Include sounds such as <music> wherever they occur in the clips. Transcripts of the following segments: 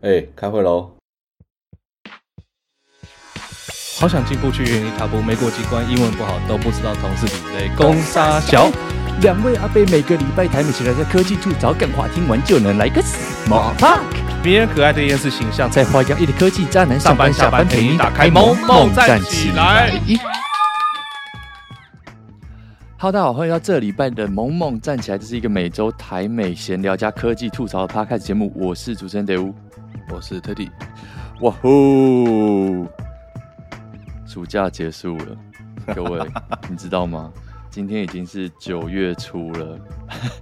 哎、欸，开会喽！好想进步去原地踏步，没过几关，英文不好都不知道同事比类。攻杀小两位阿贝每个礼拜台美起来在科技吐槽干话，听完就能来个 small talk。迷人可爱的厌世形象，在花样一的科技渣男上班下班陪你打开萌萌站起来。Hello，大家好，欢迎到这礼拜的萌萌站起来，这是一个每周台美闲聊加科技吐槽的 podcast 节目，我是主持人德乌。我是特地，哇呼！暑假结束了，<laughs> 各位，你知道吗？今天已经是九月初了，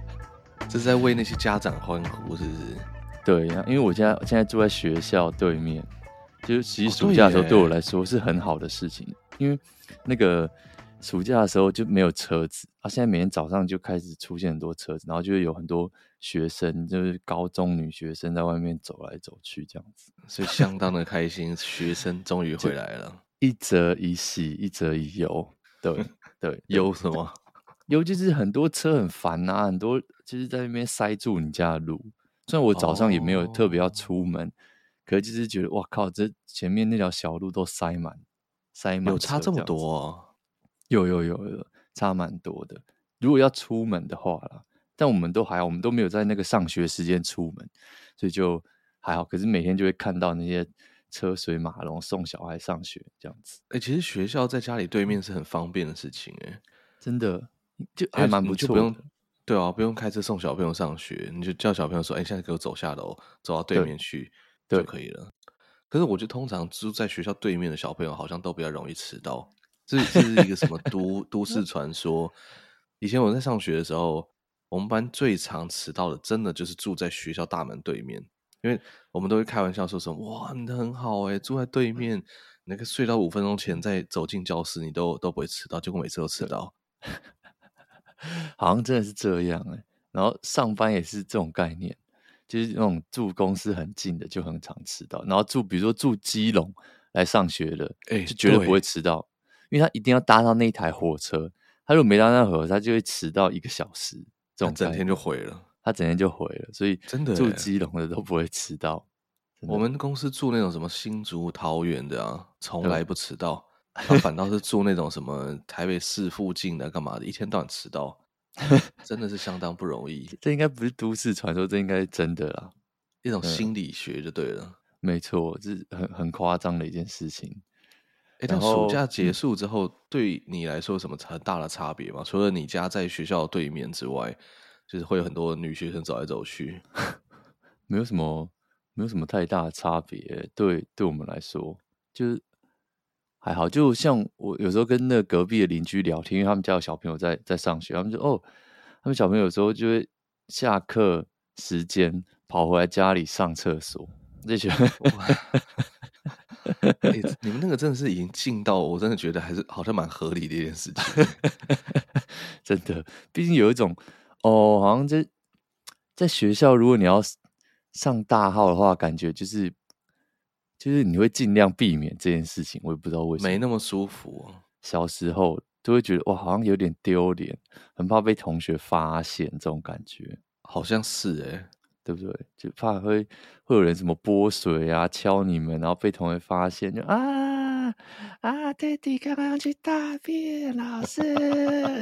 <laughs> 这是在为那些家长欢呼，是不是？对呀，因为我现在现在住在学校对面，就是其实暑假的时候对我来说是很好的事情，哦、因为那个暑假的时候就没有车子啊，现在每天早上就开始出现很多车子，然后就会有很多。学生就是高中女学生在外面走来走去这样子，所以相当的开心。学生终于回来了，一则以喜，一则以忧。对 <laughs> 对，忧什么？尤其是很多车很烦啊，很多就是在那边塞住你家的路。虽然我早上也没有特别要出门，哦、可是就是觉得哇靠，这前面那条小路都塞满，塞满。有差这么多、哦？有有有有，差蛮多的。如果要出门的话啦。但我们都还好，我们都没有在那个上学时间出门，所以就还好。可是每天就会看到那些车水马龙送小孩上学这样子。哎、欸，其实学校在家里对面是很方便的事情、欸，哎，真的就还蛮不错。就不用对啊，不用开车送小朋友上学，你就叫小朋友说：“哎、欸，现在给我走下楼，走到对面去就可以了。”可是我觉得通常住在学校对面的小朋友好像都比较容易迟到，这这是一个什么 <laughs> 都都市传说？以前我在上学的时候。我们班最常迟到的，真的就是住在学校大门对面，因为我们都会开玩笑说什么：“哇，你的很好哎，住在对面，那个睡到五分钟前再走进教室，你都都不会迟到。”结果每次都迟到，<laughs> 好像真的是这样哎。然后上班也是这种概念，就是那种住公司很近的就很常迟到，然后住比如说住基隆来上学的，哎，就绝对不会迟到，因为他一定要搭到那台火车，他如果没搭那火车，他就会迟到一个小时。这种整天就毁了，他整天就毁了，所以真的住基隆的都不会迟到。我们公司住那种什么新竹、桃园的啊，从来不迟到。他反倒是住那种什么台北市附近的，干嘛的，一天到晚迟到，<laughs> 真的是相当不容易。这应该不是都市传说，这应该是真的啦，一种心理学就对了。没错，这是很很夸张的一件事情。哎，但暑假结束之后，对你来说有什么很大的差别吗？除了你家在学校对面之外，就是会有很多女学生走来走去，<laughs> 没有什么，没有什么太大的差别。对，对我们来说，就是还好。就像我有时候跟那隔壁的邻居聊天，因为他们家有小朋友在在上学，他们就哦，他们小朋友有时候就会下课时间跑回来家里上厕所，这些。<laughs> 欸、你们那个真的是已经近到，我真的觉得还是好像蛮合理的一件事情。<laughs> 真的，毕竟有一种哦，好像在在学校，如果你要上大号的话，感觉就是就是你会尽量避免这件事情。我也不知道为什么，没那么舒服。小时候都会觉得哇，好像有点丢脸，很怕被同学发现这种感觉，好像是哎、欸。对不对？就怕会会有人什么泼水啊、敲你们，然后被同学发现，就啊啊，弟弟刚刚去大便，老师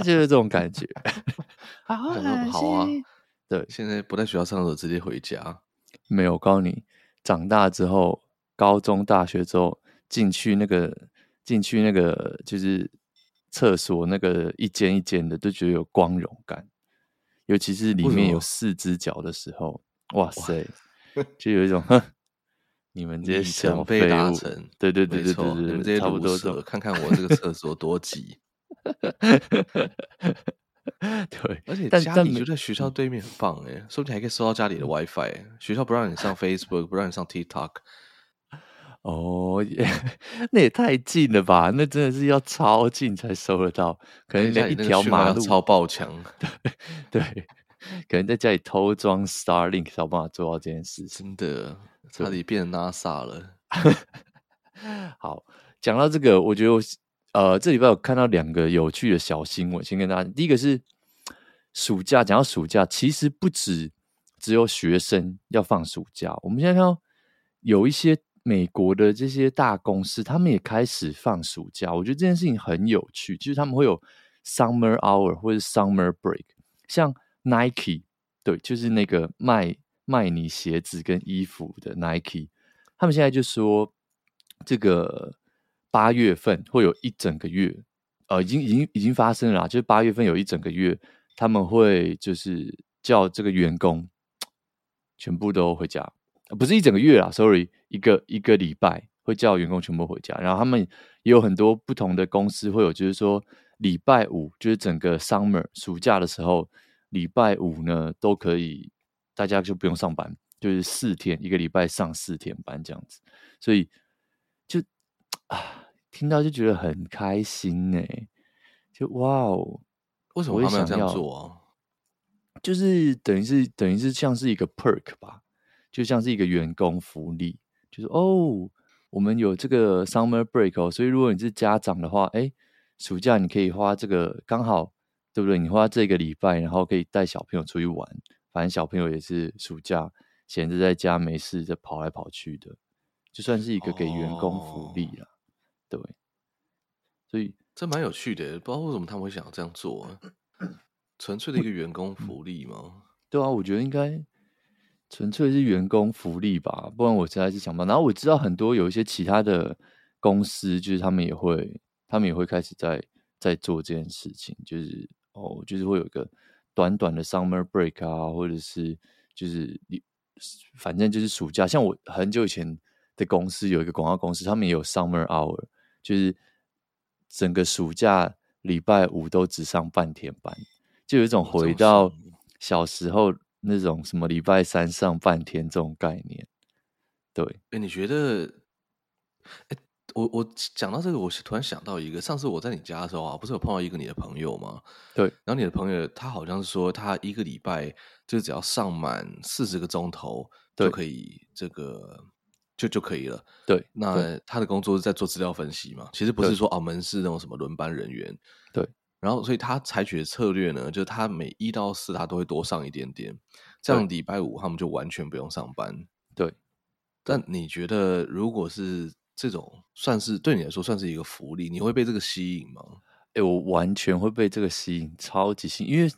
就是这种感觉，<laughs> 好恶心。好啊，对，现在不在学校上课，直接回家。没有，我告诉你，长大之后，高中、大学之后，进去那个进去那个就是厕所那个一间一间的，都觉得有光荣感，尤其是里面有四只脚的时候。哇塞，<laughs> 就有一种哼，你们这些小废物，对对对对对对，你们这些差不多，看看我这个厕所多挤。<laughs> 对，而且家里就在学校对面，很棒哎，说不定还可以收到家里的 WiFi。学校不让你上 Facebook，不让你上 TikTok。<laughs> 哦，那也太近了吧？那真的是要超近才收得到，可能连一条马路超爆强。对。可能在家里偷装 Starlink 才有办法做到这件事，真的差点变 NASA 了。<laughs> 好，讲到这个，我觉得我呃这礼拜有看到两个有趣的小新闻，先跟大家。第一个是暑假，讲到暑假，其实不止只有学生要放暑假，我们现在看到有一些美国的这些大公司，他们也开始放暑假。我觉得这件事情很有趣，就是他们会有 summer hour 或者 summer break，像 Nike，对，就是那个卖卖你鞋子跟衣服的 Nike，他们现在就说这个八月份会有一整个月，呃，已经已经已经发生了啦，就是八月份有一整个月，他们会就是叫这个员工全部都回家。不是一整个月啦，sorry，一个一个礼拜会叫员工全部回家，然后他们也有很多不同的公司会有，就是说礼拜五就是整个 summer 暑假的时候，礼拜五呢都可以，大家就不用上班，就是四天一个礼拜上四天班这样子，所以就啊听到就觉得很开心呢，就哇哦，为什么他们要这样做啊？就是等于是等于是像是一个 perk 吧。就像是一个员工福利，就是哦，我们有这个 summer break 哦，所以如果你是家长的话，哎，暑假你可以花这个刚好，对不对？你花这个礼拜，然后可以带小朋友出去玩，反正小朋友也是暑假闲着在家没事，就跑来跑去的，就算是一个给员工福利了，哦、对。所以这蛮有趣的，不知道为什么他们会想要这样做啊？纯粹的一个员工福利吗？<clears throat> 对啊，我觉得应该。纯粹是员工福利吧，不然我实在是想不到。然后我知道很多有一些其他的公司，就是他们也会，他们也会开始在在做这件事情，就是哦，就是会有一个短短的 summer break 啊，或者是就是你反正就是暑假。像我很久以前的公司有一个广告公司，他们也有 summer hour，就是整个暑假礼拜五都只上半天班，就有一种回到小时候。那种什么礼拜三上半天这种概念，对，哎、欸，你觉得？哎、欸，我我讲到这个，我是突然想到一个，上次我在你家的时候啊，不是有碰到一个你的朋友吗？对，然后你的朋友他好像是说，他一个礼拜就只要上满四十个钟头就可以，这个就就可以了。对，那他的工作是在做资料分析嘛？其实不是说澳门是那种什么轮班人员。对。然后，所以他采取的策略呢，就是他每一到四他都会多上一点点，这样礼拜五他们就完全不用上班。对。但你觉得，如果是这种，算是对你来说算是一个福利，你会被这个吸引吗？哎，我完全会被这个吸引，超级吸引。因为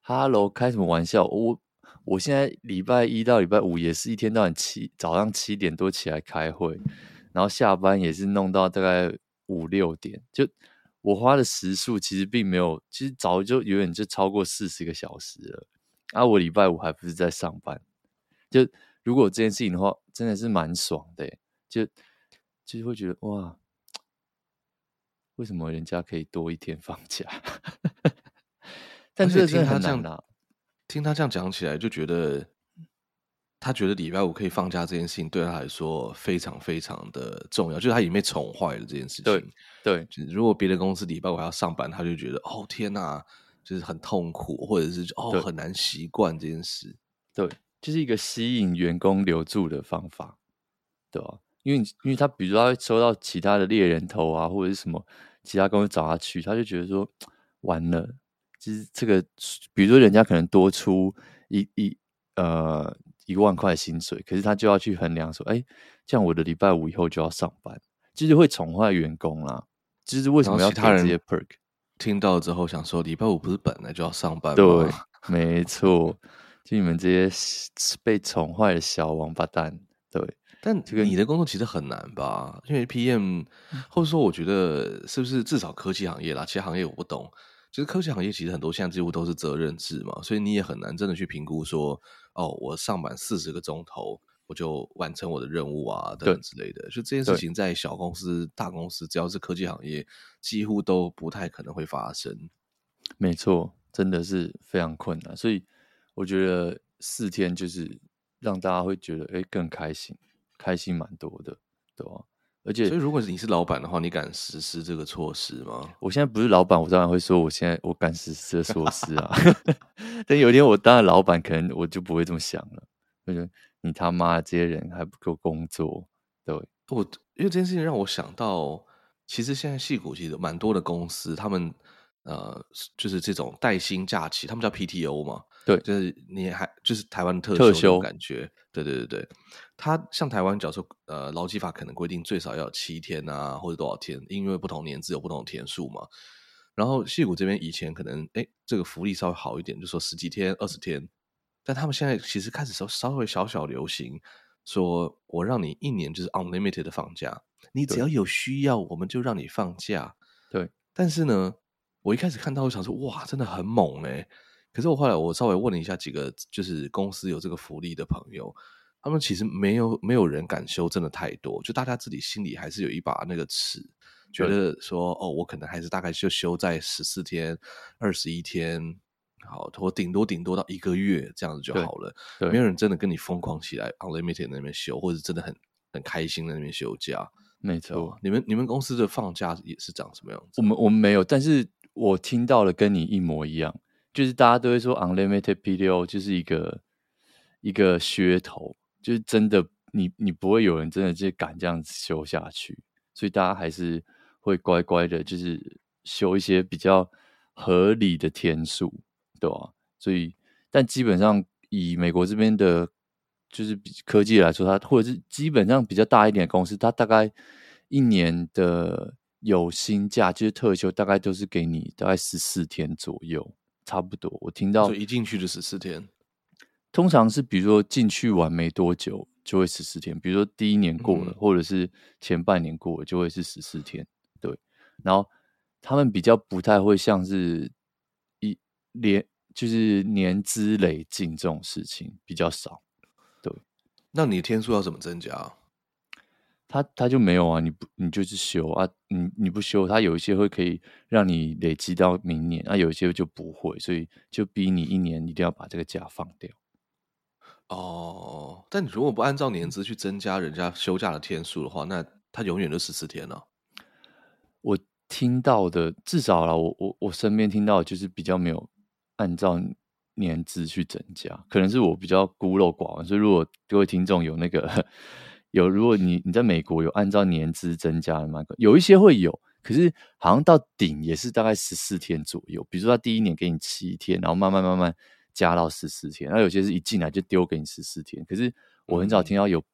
，Hello，开什么玩笑？我我现在礼拜一到礼拜五也是一天到晚七早上七点多起来开会，然后下班也是弄到大概五六点就。我花的时数其实并没有，其实早就远远就超过四十个小时了。啊，我礼拜五还不是在上班？就如果这件事情的话，真的是蛮爽的。就其实会觉得哇，为什么人家可以多一天放假？<laughs> 但是听他这样，听他这样讲起来，就觉得。他觉得礼拜五可以放假这件事情对他来说非常非常的重要，就是他已经被宠坏了这件事情。对对，如果别的公司礼拜五还要上班，他就觉得哦天哪，就是很痛苦，或者是哦很难习惯这件事。对，就是一个吸引员工留住的方法，对吧？因为因为他比如说他收到其他的猎人头啊，或者是什么其他公司找他去，他就觉得说完了，就是这个，比如说人家可能多出一一呃。一万块薪水，可是他就要去衡量说，哎、欸，这样我的礼拜五以后就要上班，就是会宠坏员工啦。就是为什么要他人这些 perk？听到之后想说，礼拜五不是本来就要上班吗？对，<laughs> 没错，就你们这些被宠坏的小王八蛋。对，但这个你的工作其实很难吧？因为 PM，或者说我觉得是不是至少科技行业啦，其他行业我不懂。就是科技行业其实很多现在几乎都是责任制嘛，所以你也很难真的去评估说，哦，我上满四十个钟头，我就完成我的任务啊等等之类的。就这件事情在小公司、大公司，只要是科技行业，几乎都不太可能会发生。没错，真的是非常困难。所以我觉得四天就是让大家会觉得，哎，更开心，开心蛮多的，对吧？而且，所以如果你是老板的话，你敢实施这个措施吗？我现在不是老板，我当然会说，我现在我敢实施这个措施啊。<laughs> 但有一天我当了老板，可能我就不会这么想了。我觉得你他妈这些人还不够工作，对。我因为这件事情让我想到，其实现在戏骨其实蛮多的公司，他们呃，就是这种带薪假期，他们叫 PTO 嘛，对，就是你还就是台湾特特休感觉，对对对对，他像台湾，假如说呃劳基法可能规定最少要有七天啊，或者多少天，因为不同年资有不同的天数嘛。然后戏谷这边以前可能哎这个福利稍微好一点，就说十几天、二十天，但他们现在其实开始稍稍微小小流行，说我让你一年就是 unlimited 的放假，你只要有需要，我们就让你放假。对，但是呢。我一开始看到，我想说，哇，真的很猛哎！可是我后来我稍微问了一下几个，就是公司有这个福利的朋友，他们其实没有没有人敢休，真的太多，就大家自己心里还是有一把那个尺，觉得说，哦，我可能还是大概就休在十四天、二十一天，好，或顶多顶多到一个月这样子就好了。没有人真的跟你疯狂起来，unlimited 那边休，或者真的很很开心在那边休假。没错，你们你们公司的放假也是长什么样子？我们我们没有，但是。我听到了跟你一模一样，就是大家都会说 unlimited PTO 就是一个一个噱头，就是真的你你不会有人真的就敢这样子修下去，所以大家还是会乖乖的，就是修一些比较合理的天数，对吧？所以，但基本上以美国这边的，就是科技来说，它或者是基本上比较大一点的公司，它大概一年的。有薪假就是特休，大概都是给你大概十四天左右，差不多。我听到一进去就十四天，通常是比如说进去玩没多久就会十四天，比如说第一年过了，嗯、或者是前半年过了就会是十四天。对，然后他们比较不太会像是一连就是年资累进这种事情比较少。对，那你的天数要怎么增加？他他就没有啊，你不你就是休啊，你你不休，他有一些会可以让你累积到明年，啊，有一些就不会，所以就逼你一年一定要把这个假放掉。哦，但你如果不按照年资去增加人家休假的天数的话，那他永远都十四天了啊。我听到的至少啦，我我我身边听到的就是比较没有按照年资去增加，可能是我比较孤陋寡闻，所以如果各位听众有那个。有，如果你你在美国有按照年资增加的吗？有一些会有，可是好像到顶也是大概十四天左右。比如说他第一年给你七天，然后慢慢慢慢加到十四天。那有些是一进来就丢给你十四天。可是我很少听到有，嗯、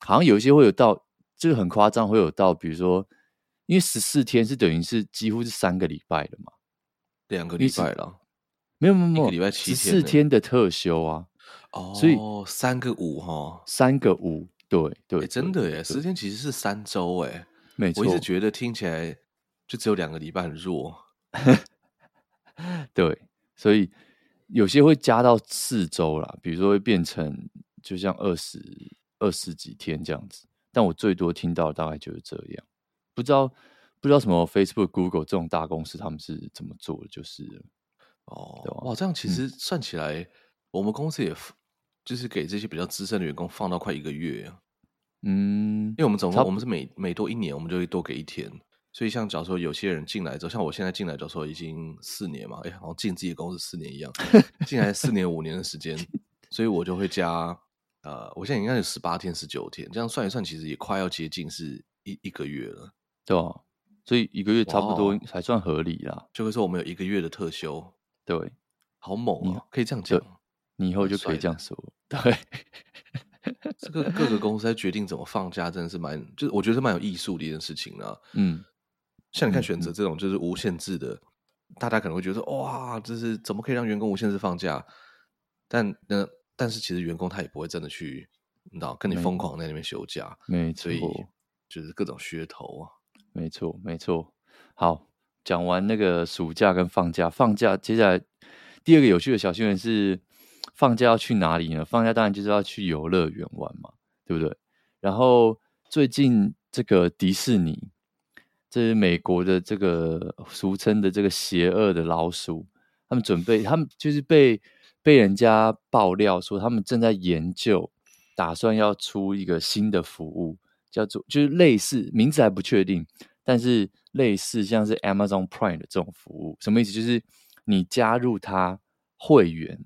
好像有一些会有到，这个很夸张，会有到，比如说，因为十四天是等于是几乎是三个礼拜了嘛，两个礼拜了，没有没有没有，礼拜七天，十四天的特休啊，哦，所以三个五哈，三个五。对对、欸，真的耶，十天其实是三周哎，没错。我一直觉得听起来就只有两个礼拜很弱。<laughs> 对，所以有些会加到四周啦，比如说会变成就像二十二十几天这样子。但我最多听到大概就是这样，不知道不知道什么 Facebook、Google 这种大公司他们是怎么做的，就是哦，哇，这样其实算起来，嗯、我们公司也。就是给这些比较资深的员工放到快一个月啊，嗯，因为我们总共我们是每每多一年，我们就会多给一天，所以像假如说有些人进来之后，像我现在进来，假如说已经四年嘛，哎，好像进自己的公司四年一样，<laughs> 进来四年五年的时间，所以我就会加，呃，我现在应该有十八天十九天，这样算一算，其实也快要接近是一一个月了，对吧？所以一个月差不多还算合理啦，就会说我们有一个月的特休，对，好猛啊，可以这样讲。你以后就可以这样说，<laughs> 对。<laughs> <laughs> 这个各个公司在决定怎么放假，真的是蛮，就是我觉得是蛮有艺术的一件事情啊。嗯，像你看选择这种就是无限制的，嗯、大家可能会觉得哇，这是怎么可以让员工无限制放假？但那但是其实员工他也不会真的去，你知道，跟你疯狂在那边休假，没错，所以就是各种噱头啊。没错，没错。好，讲完那个暑假跟放假，放假接下来第二个有趣的小新闻是。放假要去哪里呢？放假当然就是要去游乐园玩嘛，对不对？然后最近这个迪士尼，这是美国的这个俗称的这个邪恶的老鼠，他们准备，他们就是被被人家爆料说，他们正在研究，打算要出一个新的服务，叫做就是类似名字还不确定，但是类似像是 Amazon Prime 的这种服务，什么意思？就是你加入他会员。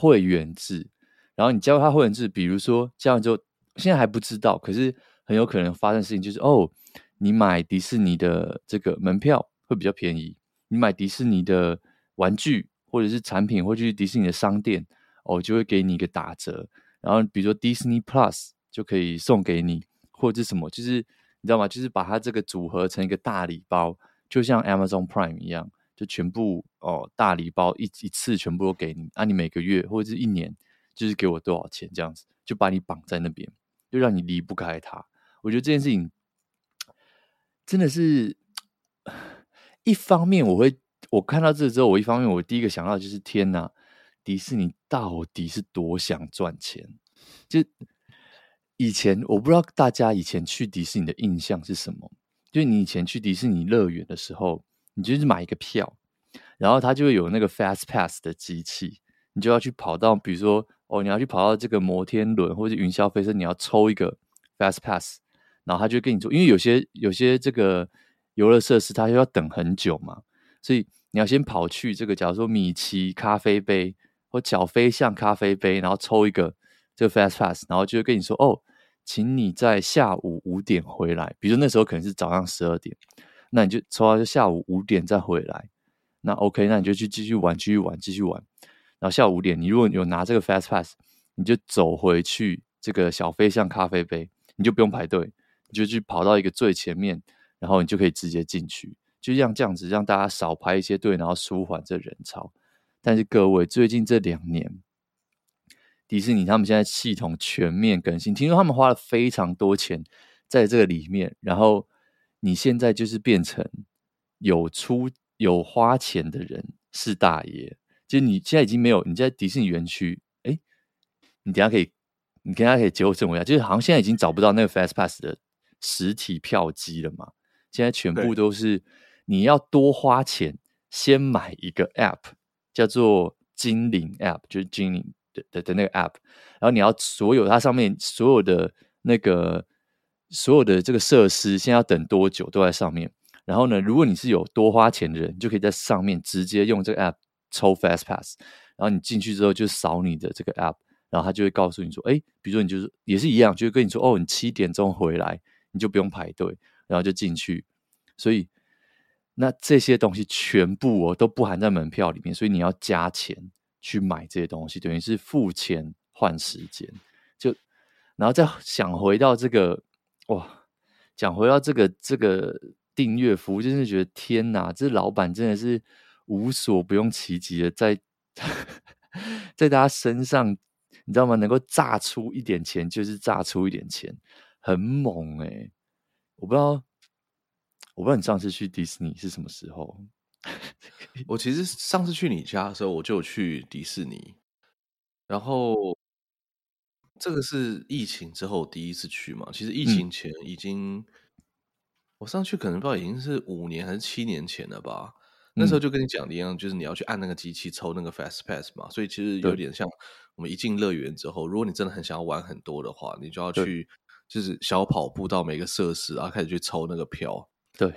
会员制，然后你加入他会员制，比如说这样就现在还不知道，可是很有可能发生事情就是哦，你买迪士尼的这个门票会比较便宜，你买迪士尼的玩具或者是产品，或者是迪士尼的商店，哦，就会给你一个打折。然后比如说 Disney Plus 就可以送给你，或者是什么，就是你知道吗？就是把它这个组合成一个大礼包，就像 Amazon Prime 一样，就全部哦大礼包一一次全部都给你，啊，你每个月或者是一年就是给我多少钱这样子，就把你绑在那边，就让你离不开它。我觉得这件事情真的是，一方面我会我看到这之后，我一方面我第一个想到就是天哪，迪士尼到底是多想赚钱？就以前我不知道大家以前去迪士尼的印象是什么？就你以前去迪士尼乐园的时候，你就是买一个票，然后它就会有那个 Fast Pass 的机器，你就要去跑到，比如说哦，你要去跑到这个摩天轮或者云霄飞车，你要抽一个 Fast Pass。然后他就跟你说，因为有些有些这个游乐设施，它又要等很久嘛，所以你要先跑去这个，假如说米奇咖啡杯或小飞象咖啡杯，然后抽一个这个 Fast Pass，然后就会跟你说，哦，请你在下午五点回来。比如说那时候可能是早上十二点，那你就抽到就下午五点再回来。那 OK，那你就去继续玩，继续玩，继续玩。然后下午五点，你如果有拿这个 Fast Pass，你就走回去这个小飞象咖啡杯，你就不用排队。你就去跑到一个最前面，然后你就可以直接进去，就像这样子，让大家少排一些队，然后舒缓这人潮。但是各位，最近这两年，迪士尼他们现在系统全面更新，听说他们花了非常多钱在这个里面，然后你现在就是变成有出有花钱的人是大爷，就你现在已经没有你在迪士尼园区，哎，你等下可以，你等下可以纠正我一下，就是好像现在已经找不到那个 Fast Pass 的。实体票机了嘛？现在全部都是你要多花钱，先买一个 App，叫做精灵 App，就是精灵的的的那个 App。然后你要所有它上面所有的那个所有的这个设施，现在要等多久都在上面。然后呢，如果你是有多花钱的人，你就可以在上面直接用这个 App 抽 Fast Pass。然后你进去之后就扫你的这个 App，然后他就会告诉你说：“哎，比如说你就是也是一样，就会跟你说哦，你七点钟回来。”你就不用排队，然后就进去。所以那这些东西全部哦都不含在门票里面，所以你要加钱去买这些东西，等于是付钱换时间。就然后再想回到这个哇，讲回到这个这个订阅服务，真是觉得天哪，这老板真的是无所不用其极的在 <laughs> 在大家身上，你知道吗？能够榨出一点钱就是榨出一点钱。很猛哎、欸！我不知道，我不知道你上次去迪士尼是什么时候？<laughs> 我其实上次去你家的时候，我就去迪士尼。然后这个是疫情之后第一次去嘛？其实疫情前已经，嗯、我上去可能不知道已经是五年还是七年前了吧？那时候就跟你讲的一样，就是你要去按那个机器抽那个 Fast Pass 嘛。所以其实有点像我们一进乐园之后，如果你真的很想要玩很多的话，你就要去。就是小跑步到每个设施，然后开始去抽那个票。对，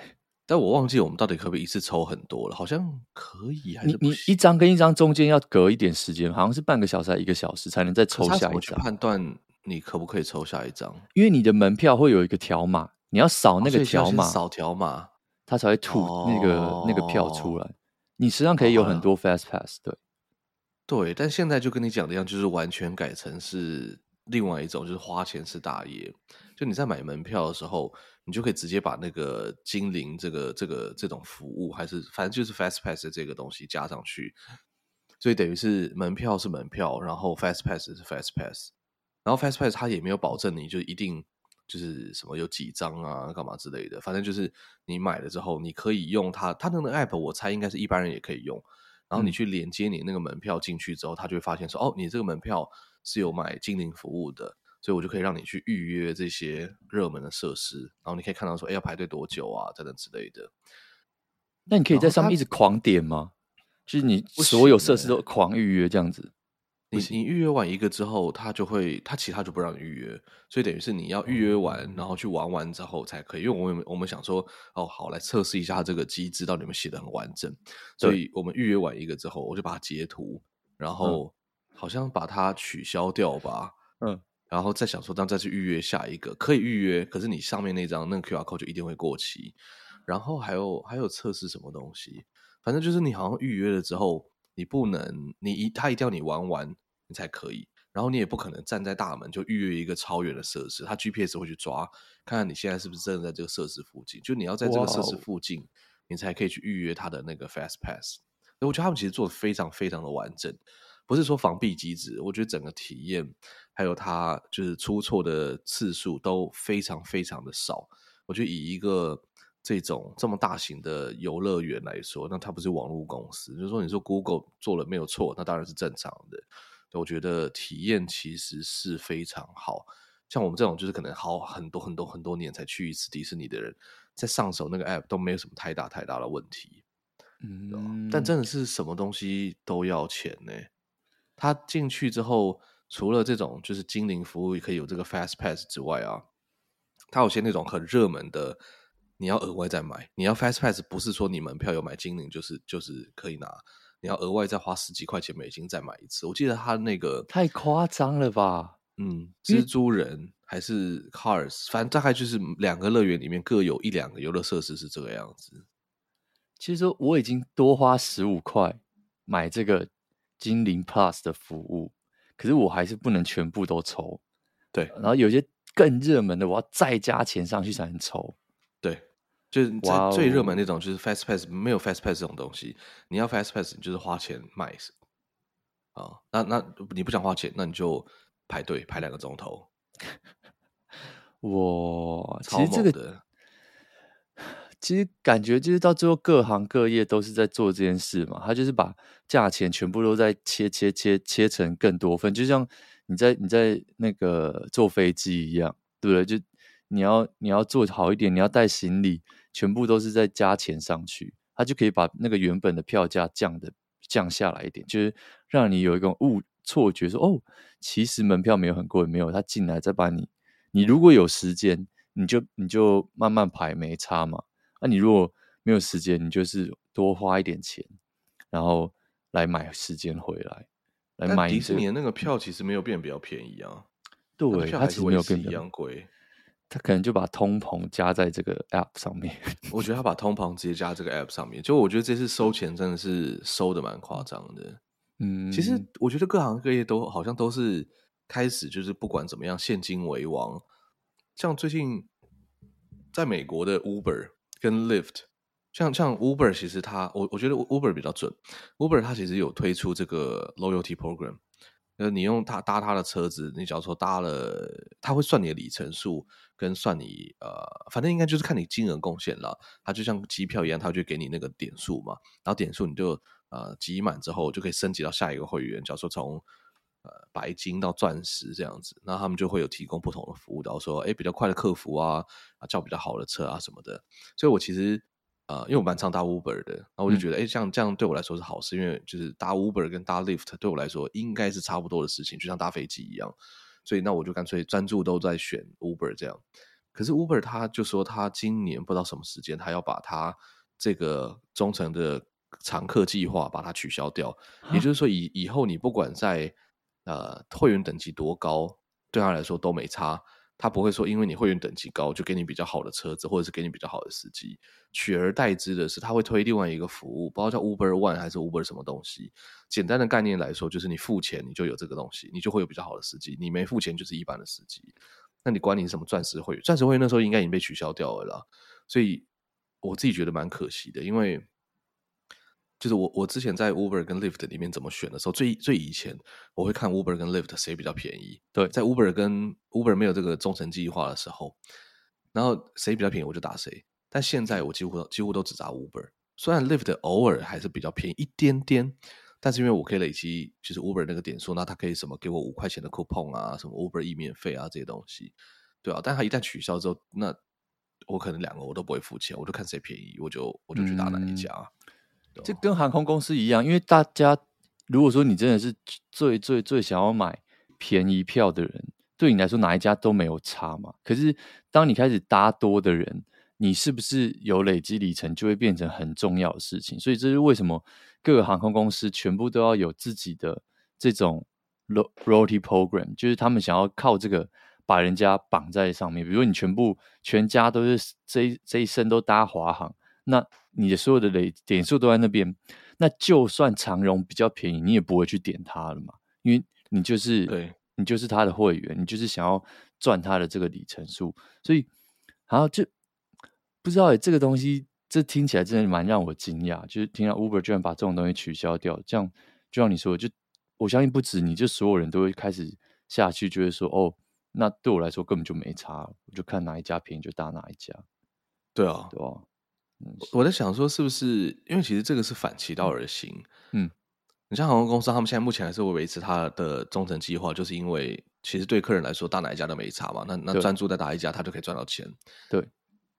但我忘记我们到底可不可以一次抽很多了，好像可以还是？你你一张跟一张中间要隔一点时间，好像是半个小时还是一个小时才能再抽下一张。去判断你可不可以抽下一张？因为你的门票会有一个条码，你要扫那个条码，扫条码，它才会吐那个、哦、那个票出来。你实际上可以有很多 Fast Pass，对对，但现在就跟你讲的一样，就是完全改成是。另外一种就是花钱是大爷，就你在买门票的时候，你就可以直接把那个精灵这个这个这种服务，还是反正就是 Fast Pass 这个东西加上去，所以等于是门票是门票，然后 Fast Pass 是 Fast Pass，然后 Fast Pass 它也没有保证你就一定就是什么有几张啊干嘛之类的，反正就是你买了之后，你可以用它，它那个 App 我猜应该是一般人也可以用，然后你去连接你那个门票进去之后，他就会发现说哦，你这个门票。是有买精灵服务的，所以我就可以让你去预约这些热门的设施，然后你可以看到说，哎，要排队多久啊，等等之类的。那你可以在上面一直狂点吗？就是你所有设施都狂预约这样子？你你预约完一个之后，他就会他其他就不让你预约，所以等于是你要预约完，然后去玩完之后才可以。因为我们我们想说，哦，好，来测试一下这个机制到底有没有写得很完整，所以我们预约完一个之后，我就把它截图，然后。好像把它取消掉吧，嗯，然后再想说，当再去预约下一个可以预约，可是你上面那张那个 QR code 就一定会过期。然后还有还有测试什么东西？反正就是你好像预约了之后，你不能，你一他一定要你玩完你才可以，然后你也不可能站在大门就预约一个超远的设施，他 GPS 会去抓，看看你现在是不是真的在这个设施附近，就你要在这个设施附近，wow. 你才可以去预约他的那个 Fast Pass。我觉得他们其实做的非常非常的完整，不是说防弊机制，我觉得整个体验还有它就是出错的次数都非常非常的少。我觉得以一个这种这么大型的游乐园来说，那它不是网络公司，就是说你说 Google 做了没有错，那当然是正常的。我觉得体验其实是非常好，像我们这种就是可能好很多很多很多年才去一次迪士尼的人，在上手那个 App 都没有什么太大太大的问题。嗯，但真的是什么东西都要钱呢？他进去之后，除了这种就是精灵服务可以有这个 Fast Pass 之外啊，他有些那种很热门的，你要额外再买。你要 Fast Pass 不是说你门票有买精灵就是就是可以拿，你要额外再花十几块钱美金再买一次。我记得他那个太夸张了吧？嗯，蜘蛛人还是 Cars，反正大概就是两个乐园里面各有一两个游乐设施是这个样子。其实我已经多花十五块买这个精灵 Plus 的服务，可是我还是不能全部都抽。对，然后有些更热门的，我要再加钱上去才能抽。对，就是最最热门那种，就是 Fast Pass 没有 Fast Pass 这种东西。你要 Fast Pass，你就是花钱买啊。那那你不想花钱，那你就排队排两个钟头。<laughs> 我，其实这个。其实感觉就是到最后，各行各业都是在做这件事嘛。他就是把价钱全部都在切切切切成更多份，就像你在你在那个坐飞机一样，对不对？就你要你要做好一点，你要带行李，全部都是在加钱上去，他就可以把那个原本的票价降的降下来一点，就是让你有一种误错觉说，说哦，其实门票没有很贵，没有，他进来再把你，你如果有时间，你就你就慢慢排，没差嘛。那、啊、你如果没有时间，你就是多花一点钱，然后来买时间回来，来买、迪士尼的那个票其实没有变比较便宜啊，对，它其实没有变一样贵，他可能就把通膨加在这个 App 上面。<laughs> 我觉得他把通膨直接加这个 App 上面，就我觉得这次收钱真的是收的蛮夸张的。嗯，其实我觉得各行各业都好像都是开始就是不管怎么样，现金为王。像最近在美国的 Uber。跟 Lyft，像像 Uber，其实它我我觉得 Uber 比较准。Uber 它其实有推出这个 loyalty program，呃，你用它搭它的车子，你假如说搭了，它会算你的里程数，跟算你呃，反正应该就是看你金额贡献了。它就像机票一样，它就给你那个点数嘛，然后点数你就呃集满之后就可以升级到下一个会员。假如说从呃，白金到钻石这样子，那他们就会有提供不同的服务，然后说，哎，比较快的客服啊，啊，叫比较好的车啊什么的。所以我其实，呃，因为我蛮常搭 Uber 的，然后我就觉得，哎、嗯，这样这样对我来说是好事，因为就是搭 Uber 跟搭 Lyft 对我来说应该是差不多的事情，就像搭飞机一样。所以那我就干脆专注都在选 Uber 这样。可是 Uber 他就说他今年不知道什么时间，他要把他这个忠诚的常客计划把它取消掉，也就是说以以后你不管在呃，会员等级多高，对他来说都没差。他不会说，因为你会员等级高，就给你比较好的车子，或者是给你比较好的司机。取而代之的是，他会推另外一个服务，不知道叫 Uber One 还是 Uber 什么东西。简单的概念来说，就是你付钱，你就有这个东西，你就会有比较好的司机。你没付钱，就是一般的司机。那你管你什么钻石会员，钻石会员那时候应该已经被取消掉了啦。所以我自己觉得蛮可惜的，因为。就是我，我之前在 Uber 跟 Lyft 里面怎么选的时候，最最以前我会看 Uber 跟 Lyft 谁比较便宜。对，在 Uber 跟 Uber 没有这个忠诚计划的时候，然后谁比较便宜我就打谁。但现在我几乎几乎都只打 Uber，虽然 Lyft 偶尔还是比较便宜一点点，但是因为我可以累积就是 Uber 那个点数，那他可以什么给我五块钱的 coupon 啊，什么 Uber 一免费啊这些东西，对啊。但他一旦取消之后，那我可能两个我都不会付钱，我就看谁便宜，我就我就去打哪一家。嗯 <laughs> 这跟航空公司一样，因为大家如果说你真的是最最最想要买便宜票的人，对你来说哪一家都没有差嘛。可是当你开始搭多的人，你是不是有累积里程，就会变成很重要的事情。所以这是为什么各个航空公司全部都要有自己的这种 loyalty program，就是他们想要靠这个把人家绑在上面。比如你全部全家都是这一这一生都搭华航。那你的所有的累点数都在那边，那就算长荣比较便宜，你也不会去点它了嘛，因为你就是对，你就是他的会员，你就是想要赚他的这个里程数，所以然后就不知道哎，这个东西这听起来真的蛮让我惊讶，就是听到 Uber 居然把这种东西取消掉，这样就像你说的，就我相信不止你，就所有人都会开始下去，就会说哦。那对我来说根本就没差，我就看哪一家便宜就搭哪一家。对啊，对啊。我在想说，是不是因为其实这个是反其道而行？嗯，你像航空公司，他们现在目前还是会维持它的忠诚计划，就是因为其实对客人来说，大哪一家都没差嘛。那那专注在哪一家，他就可以赚到钱。对。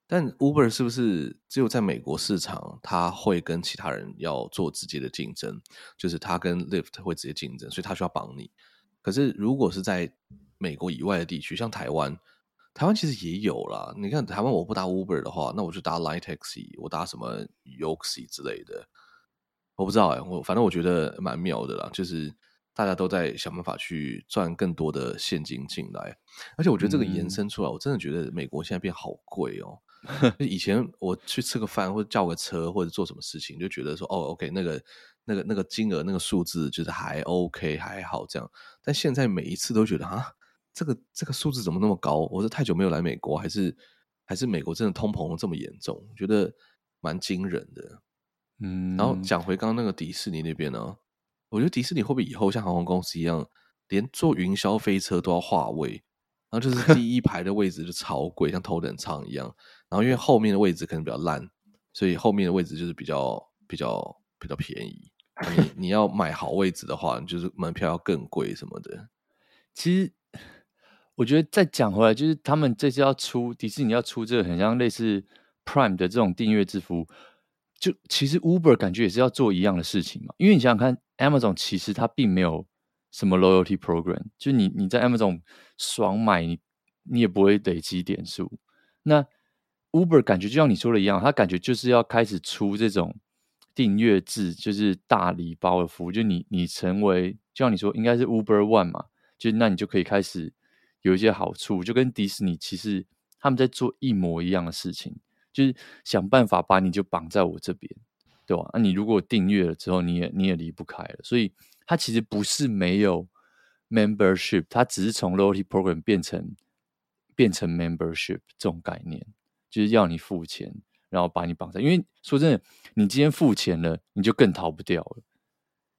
但 Uber 是不是只有在美国市场，他会跟其他人要做直接的竞争？就是他跟 Lyft 会直接竞争，所以他需要绑你。可是如果是在美国以外的地区，像台湾，台湾其实也有啦。你看台湾，我不搭 Uber 的话，那我就搭 Line Taxi，我搭什么 Yoxi 之类的。我不知道哎、欸，我反正我觉得蛮妙的啦，就是大家都在想办法去赚更多的现金进来。而且我觉得这个延伸出来，嗯、我真的觉得美国现在变好贵哦。<laughs> 以前我去吃个饭或者叫个车或者做什么事情，就觉得说哦，OK，那个。那个那个金额那个数字就是还 OK 还好这样，但现在每一次都觉得啊，这个这个数字怎么那么高？我是太久没有来美国，还是还是美国真的通膨这么严重？觉得蛮惊人的。嗯，然后讲回刚刚那个迪士尼那边呢，我觉得迪士尼会不会以后像航空公司一样，连坐云霄飞车都要划位，然后就是第一排的位置就超贵，像头等舱一样。然后因为后面的位置可能比较烂，所以后面的位置就是比较比较比较便宜。你你要买好位置的话，就是门票要更贵什么的。<laughs> 其实我觉得再讲回来，就是他们这次要出迪士尼要出这个很像类似 Prime 的这种订阅制服务，就其实 Uber 感觉也是要做一样的事情嘛。因为你想想看，Amazon 其实它并没有什么 Loyalty Program，就你你在 Amazon 爽买你你也不会累积点数。那 Uber 感觉就像你说的一样，它感觉就是要开始出这种。订阅制就是大礼包的服务，就你你成为，就像你说，应该是 Uber One 嘛，就那你就可以开始有一些好处，就跟迪士尼其实他们在做一模一样的事情，就是想办法把你就绑在我这边，对吧？那你如果订阅了之后，你也你也离不开了，所以它其实不是没有 membership，它只是从 loyalty program 变成变成 membership 这种概念，就是要你付钱。然后把你绑在，因为说真的，你今天付钱了，你就更逃不掉了。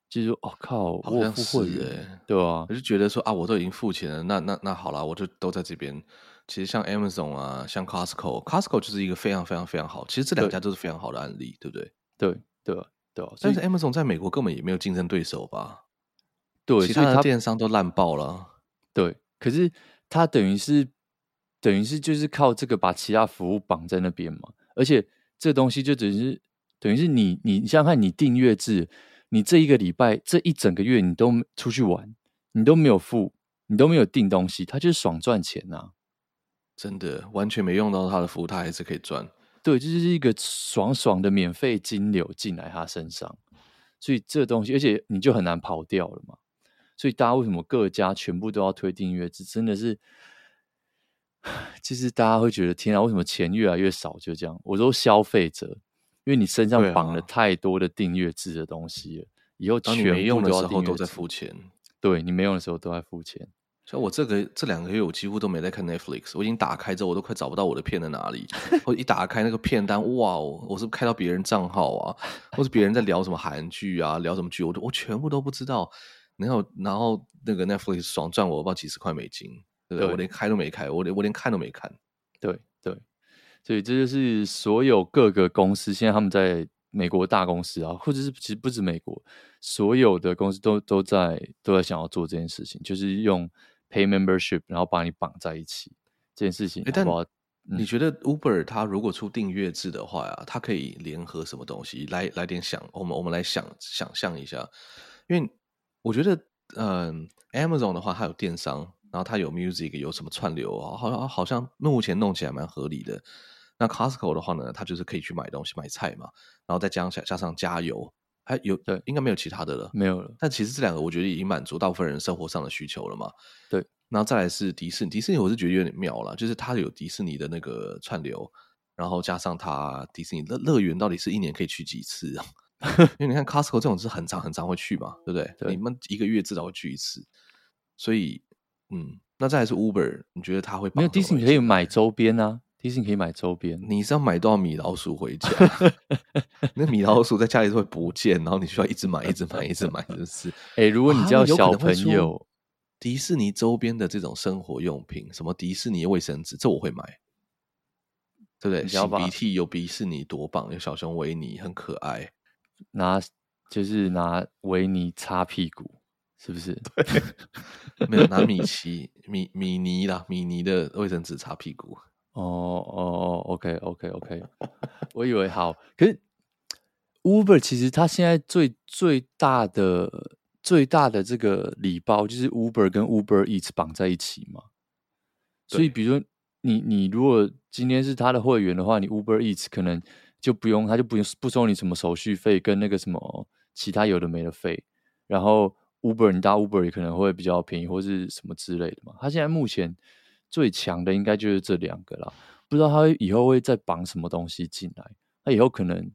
就是说，哦靠，好像是哎，对啊，我就觉得说啊，我都已经付钱了，那那那好了，我就都在这边。其实像 Amazon 啊，像 Costco，Costco 就是一个非常非常非常好，其实这两家都是非常好的案例，对，对不对？对对对，但是 Amazon 在美国根本也没有竞争对手吧？对，其他的电商都烂爆了。对，可是它等于是等于是就是靠这个把其他服务绑在那边嘛。而且这东西就等于是等于是你你想想看，你订阅制，你这一个礼拜这一整个月你都出去玩，你都没有付，你都没有订东西，他就是爽赚钱呐、啊！真的完全没用到他的服务，他还是可以赚。对，这就是一个爽爽的免费金流进来他身上，所以这东西，而且你就很难跑掉了嘛。所以大家为什么各家全部都要推订阅制？真的是。其 <sighs> 实大家会觉得天啊，为什么钱越来越少？就这样，我说消费者，因为你身上绑了太多的订阅制的东西了，啊、以后全没用的时候都在付钱。对，你没用的时候都在付钱。像我这个这两个月，我几乎都没在看 Netflix，我已经打开之后，我都快找不到我的片在哪里。<laughs> 我一打开那个片单，哇哦，我是不是开到别人账号啊？或是别人在聊什么韩剧啊？聊什么剧？我都我全部都不知道。然后然后那个 Netflix 爽赚我不知道几十块美金。对，对，我连开都没开，我连我连看都没看。对对，所以这就是所有各个公司现在他们在美国大公司啊，或者是其实不止美国，所有的公司都都在都在想要做这件事情，就是用 pay membership，然后把你绑在一起这件事情。但你觉得 Uber 它如果出订阅制的话呀，它可以联合什么东西？来来点想，我们我们来想想象一下，因为我觉得，嗯、呃，Amazon 的话，它有电商。然后它有 music，有什么串流啊？好像好像目前弄起来蛮合理的。那 Costco 的话呢，它就是可以去买东西、买菜嘛，然后再加上加上加油，还有对，应该没有其他的了，没有了。但其实这两个我觉得已经满足大部分人生活上的需求了嘛。对，然后再来是迪士尼，迪士尼我是觉得有点妙了，就是它有迪士尼的那个串流，然后加上它迪士尼乐乐园到底是一年可以去几次啊？<laughs> 因为你看 Costco 这种是很常很常会去嘛，对不对？对，你们一个月至少会去一次，所以嗯，那再来是 Uber，你觉得他会？没有迪士尼可以买周边啊，迪士尼可以买周边。你是要买多少米老鼠回家？<laughs> 那米老鼠在家里是会不见，然后你需要一直买，一直买，一直买，就是。哎、欸，如果你叫小朋友，啊、迪士尼周边的这种生活用品，什么迪士尼卫生纸，这我会买，对不对？擤鼻涕有迪士尼多棒，有小熊维尼很可爱。拿就是拿维尼擦屁股，是不是？对，<laughs> 没有拿米 <laughs> 奇米米妮啦，米妮的卫生纸擦屁股。哦哦哦，OK OK OK，我以为好，可是 Uber 其实它现在最最大的最大的这个礼包就是 Uber 跟 Uber Eats 绑在一起嘛，所以比如说你你如果今天是他的会员的话，你 Uber Eats 可能。就不用，他就不用不收你什么手续费跟那个什么其他有的没的费，然后 Uber 你搭 Uber 也可能会比较便宜或是什么之类的嘛。他现在目前最强的应该就是这两个啦，不知道他以后会再绑什么东西进来。他以后可能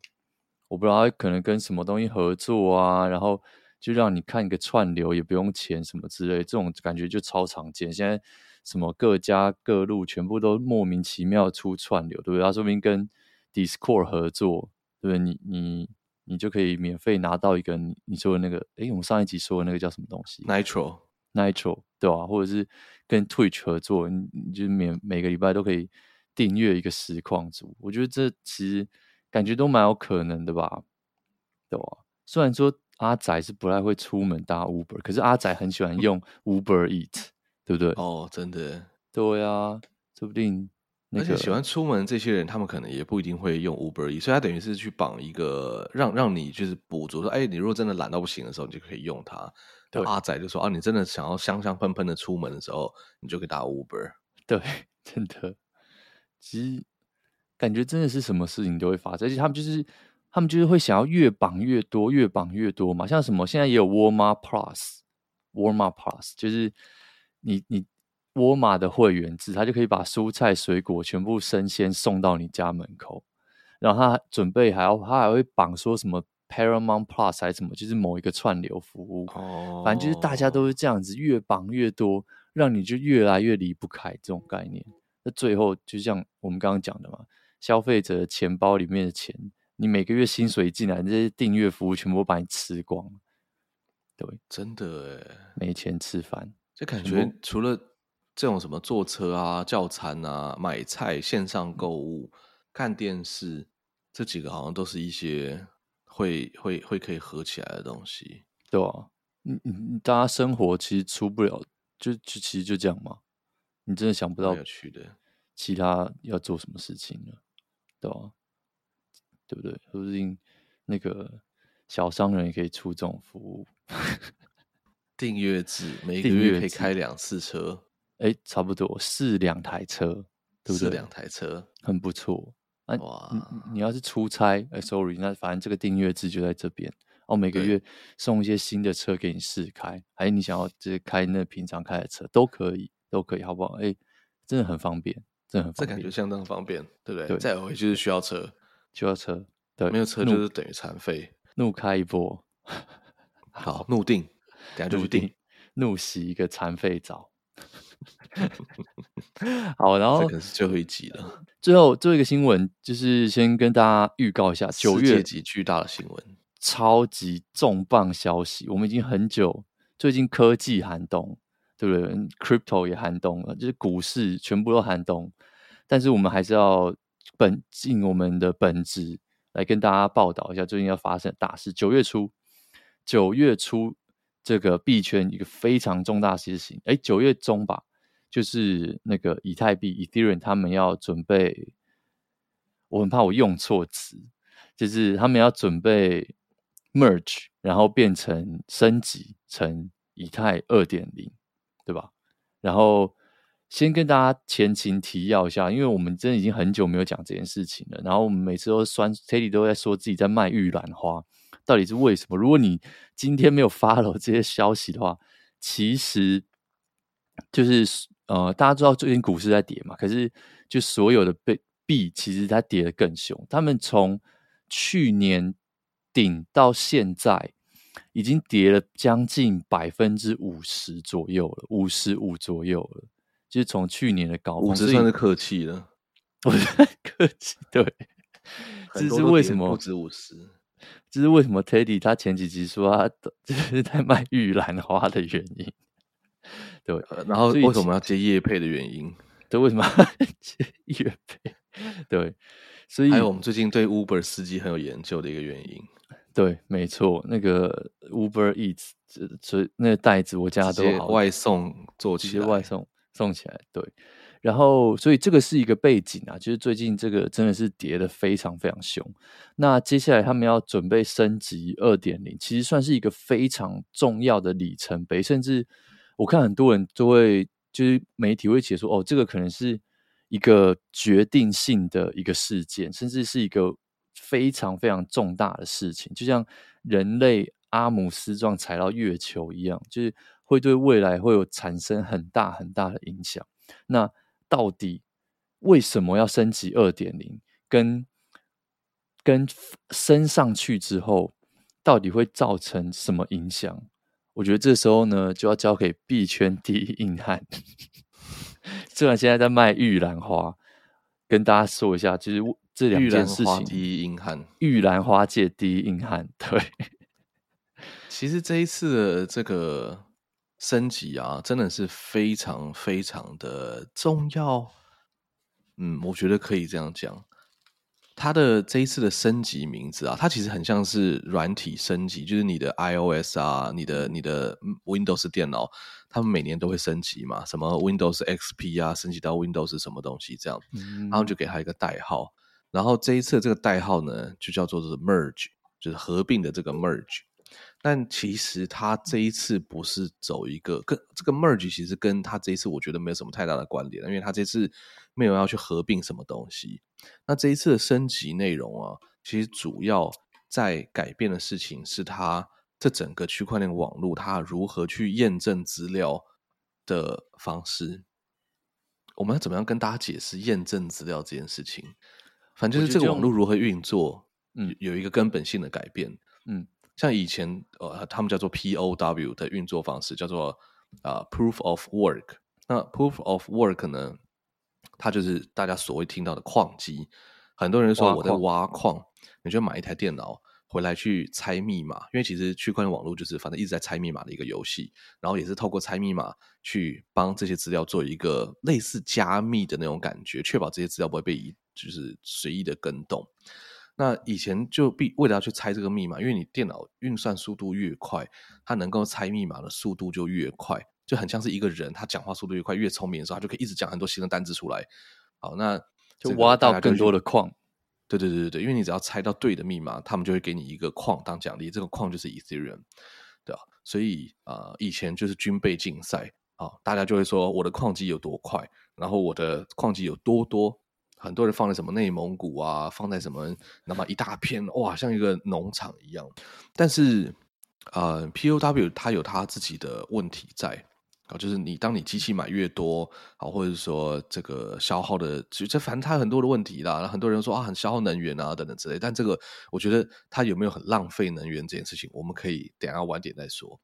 我不知道他可能跟什么东西合作啊，然后就让你看一个串流也不用钱什么之类，这种感觉就超常见。现在什么各家各路全部都莫名其妙出串流，对不对？他说不定跟 Discord 合作，对不对？你你你就可以免费拿到一个你你说的那个，诶，我们上一集说的那个叫什么东西？Nitro，Nitro，对吧？或者是跟 Twitch 合作，你你就每每个礼拜都可以订阅一个实况组。我觉得这其实感觉都蛮有可能的吧，对吧？虽然说阿仔是不太会出门搭 Uber，可是阿仔很喜欢用 Uber Eat，对不对？哦，真的，对啊，说不定。而且喜欢出门这些人，他们可能也不一定会用 Uber Eats，所以他等于是去绑一个让让你就是补足说，哎，你如果真的懒到不行的时候，你就可以用它。对，阿仔就说啊，你真的想要香香喷喷的出门的时候，你就可以打 Uber。对，<laughs> 真的，其实感觉真的是什么事情都会发生，而且他们就是他们就是会想要越绑越多，越绑越多嘛。像什么现在也有 Walmart Plus，Walmart Plus 就是你你。沃尔玛的会员制，他就可以把蔬菜水果全部生鲜送到你家门口，然后他准备还要他还会绑说什么 Paramount Plus 还是什么，就是某一个串流服务。哦，反正就是大家都是这样子，越绑越多，让你就越来越离不开这种概念。那最后就像我们刚刚讲的嘛，消费者的钱包里面的钱，你每个月薪水进来，这些订阅服务全部把你吃光。对，真的诶，没钱吃饭，就感觉除了。这种什么坐车啊、叫餐啊、买菜、线上购物、看电视，这几个好像都是一些会会会可以合起来的东西，对啊，嗯嗯，大家生活其实出不了，就就其实就这样嘛。你真的想不到要去的其他要做什么事情了，对啊，对不对？说不定那个小商人也可以出这种服务，<laughs> 订阅制，每个月可以开两次车。哎，差不多是两台车，对不对？是两台车，很不错。啊、哇你，你要是出差，哎，sorry，那反正这个订阅制就在这边。哦，每个月送一些新的车给你试开，还是你想要直接开那平常开的车都可以，都可以，好不好？哎，真的很方便，真的很方便，这感觉相当方便，对不对？对，再回去就是需要车，需要车，对，没有车就是等于残废。怒开一波，好，怒定，等下就去定，怒洗一个残废澡。<laughs> 好，然后这个是最后一集了。<laughs> 最后，最后一个新闻就是先跟大家预告一下九月级巨大的新闻，超级重磅消息。我们已经很久，最近科技寒冬，对不对？Crypto 也寒冬了，就是股市全部都寒冬。但是我们还是要本尽我们的本职来跟大家报道一下最近要发生的大事。九月初，九月初这个币圈一个非常重大的事情。哎，九月中吧。就是那个以太币 Ethereum，他们要准备，我很怕我用错词，就是他们要准备 merge，然后变成升级成以太二点零，对吧？然后先跟大家前情提要一下，因为我们真的已经很久没有讲这件事情了。然后我们每次都酸 Teddy 都在说自己在卖玉兰花，到底是为什么？如果你今天没有 follow 这些消息的话，其实就是。呃，大家知道最近股市在跌嘛？可是就所有的币币其实它跌得更凶，他们从去年顶到现在，已经跌了将近百分之五十左右了，五十五左右了，就是从去年的高峰，五十算是客气了，我觉得客气，对，这是为什么？不止五十，这是为什么？Teddy 他前几集说他就是在卖玉兰花的原因，对，呃、然后为什么要接叶配的原因？<laughs> 对，为什么要 <laughs> 接叶配？对，所以还有我们最近对 Uber 司机很有研究的一个原因。<laughs> 对，没错，那个 Uber Eats，所以那个袋子我家都好外送做起来，外送送起来。对，然后所以这个是一个背景啊，就是最近这个真的是跌得非常非常凶。那接下来他们要准备升级二点零，其实算是一个非常重要的里程碑，甚至我看很多人都会就是媒体会写说，哦，这个可能是一个决定性的一个事件，甚至是一个。非常非常重大的事情，就像人类阿姆斯壮踩到月球一样，就是会对未来会有产生很大很大的影响。那到底为什么要升级二点零？跟跟升上去之后，到底会造成什么影响？我觉得这时候呢，就要交给币圈第一硬汉。<laughs> 虽然现在在卖玉兰花，跟大家说一下，其实。这两件事情，第一硬汉，玉兰花界第一硬汉。对，<laughs> 其实这一次的这个升级啊，真的是非常非常的重要。嗯，我觉得可以这样讲。它的这一次的升级名字啊，它其实很像是软体升级，就是你的 iOS 啊，你的你的 Windows 电脑，他们每年都会升级嘛，什么 Windows XP 啊，升级到 Windows 什么东西这样，嗯、然后就给它一个代号。然后这一次这个代号呢，就叫做是 merge，就是合并的这个 merge。但其实他这一次不是走一个跟这个 merge，其实跟他这一次我觉得没有什么太大的关联，因为他这次没有要去合并什么东西。那这一次的升级内容啊，其实主要在改变的事情是它这整个区块链网络它如何去验证资料的方式。我们要怎么样跟大家解释验证资料这件事情？反正就是这个网络如何运作，嗯，有一个根本性的改变，嗯，像以前呃，他们叫做 POW 的运作方式，叫做啊、呃、Proof of Work。那 Proof of Work 呢，它就是大家所谓听到的矿机。很多人说我在挖矿，你就买一台电脑回来去猜密码，因为其实区块链网络就是反正一直在猜密码的一个游戏，然后也是透过猜密码去帮这些资料做一个类似加密的那种感觉，确保这些资料不会被移。就是随意的更动。那以前就必为了要去猜这个密码，因为你电脑运算速度越快，它能够猜密码的速度就越快，就很像是一个人，他讲话速度越快，越聪明的时候，他就可以一直讲很多新的单字出来。好，那就挖到更多的矿。对对对对对，因为你只要猜到对的密码，他们就会给你一个矿当奖励，这个矿就是 Ethereum，对吧？所以啊、呃，以前就是军备竞赛啊，大家就会说我的矿机有多快，然后我的矿机有多多。很多人放在什么内蒙古啊，放在什么那么一大片哇，像一个农场一样。但是，呃，POW 它有它自己的问题在啊，就是你当你机器买越多啊，或者说这个消耗的，就这反正它很多的问题啦。很多人说啊，很消耗能源啊，等等之类。但这个我觉得它有没有很浪费能源这件事情，我们可以等下晚点再说。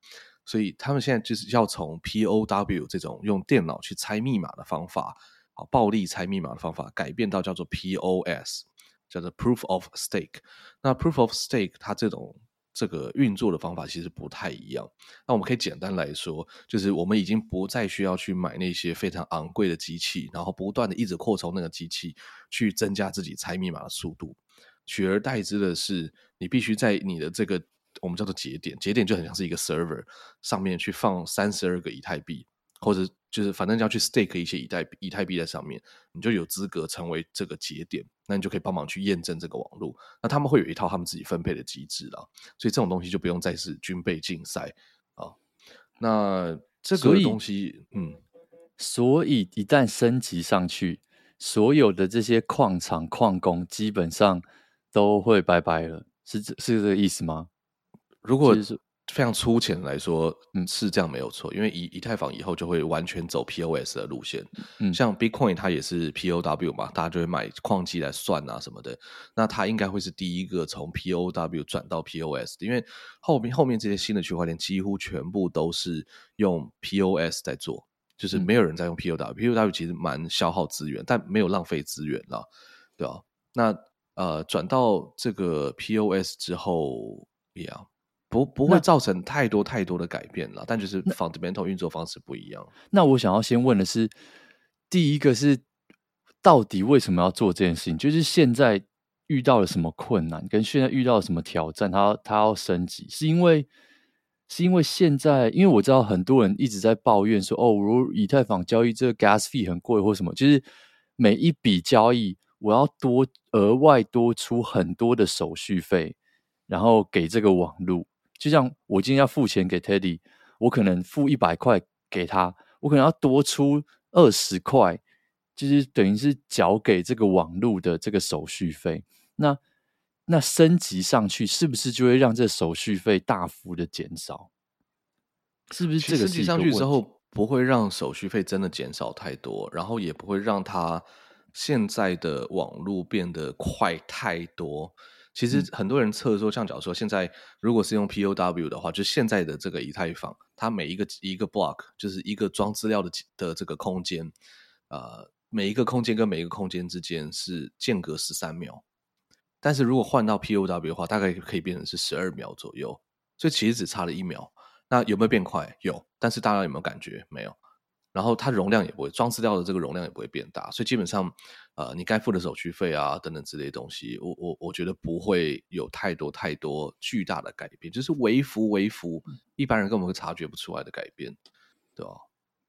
所以他们现在就是要从 POW 这种用电脑去猜密码的方法。好，暴力猜密码的方法改变到叫做 POS，叫做 Proof of Stake。那 Proof of Stake 它这种这个运作的方法其实不太一样。那我们可以简单来说，就是我们已经不再需要去买那些非常昂贵的机器，然后不断的一直扩充那个机器，去增加自己猜密码的速度。取而代之的是，你必须在你的这个我们叫做节点，节点就很像是一个 server 上面去放三十二个以太币。或者就是反正要去 stake 一些以太以太币在上面，你就有资格成为这个节点，那你就可以帮忙去验证这个网络。那他们会有一套他们自己分配的机制啦，所以这种东西就不用再是军备竞赛啊。那这个东西，嗯，所以一旦升级上去，所有的这些矿场矿工基本上都会拜拜了，是这是这个意思吗？如果非常粗浅来说，嗯，是这样没有错。因为以以太坊以后就会完全走 POS 的路线，嗯，像 Bitcoin 它也是 POW 嘛，大家就会买矿机来算啊什么的。那它应该会是第一个从 POW 转到 POS 的，因为后面后面这些新的区块链几乎全部都是用 POS 在做，就是没有人在用 POW。嗯、POW 其实蛮消耗资源，但没有浪费资源了，对吧、啊？那呃，转到这个 POS 之后，一样。不不会造成太多太多的改变了，但就是 fundamental 运作方式不一样。那我想要先问的是，第一个是到底为什么要做这件事情？就是现在遇到了什么困难，跟现在遇到了什么挑战，他他要升级，是因为是因为现在，因为我知道很多人一直在抱怨说，哦，如以太坊交易这个 gas fee 很贵或什么，就是每一笔交易我要多额外多出很多的手续费，然后给这个网路。就像我今天要付钱给 Teddy，我可能付一百块给他，我可能要多出二十块，就是等于是缴给这个网络的这个手续费。那那升级上去，是不是就会让这手续费大幅的减少？是不是这个升级上去之后不会让手续费真的减少太多，然后也不会让它现在的网络变得快太多？其实很多人测说，像假如说现在如果是用 POW 的话，就现在的这个以太坊，它每一个一个 block 就是一个装资料的的这个空间，呃，每一个空间跟每一个空间之间是间隔十三秒，但是如果换到 POW 的话，大概可以变成是十二秒左右，所以其实只差了一秒。那有没有变快？有，但是大家有没有感觉？没有。然后它容量也不会装资料的这个容量也不会变大，所以基本上，呃，你该付的手续费啊等等之类的东西，我我我觉得不会有太多太多巨大的改变，就是微幅微幅，一般人根本会察觉不出来的改变，对吧？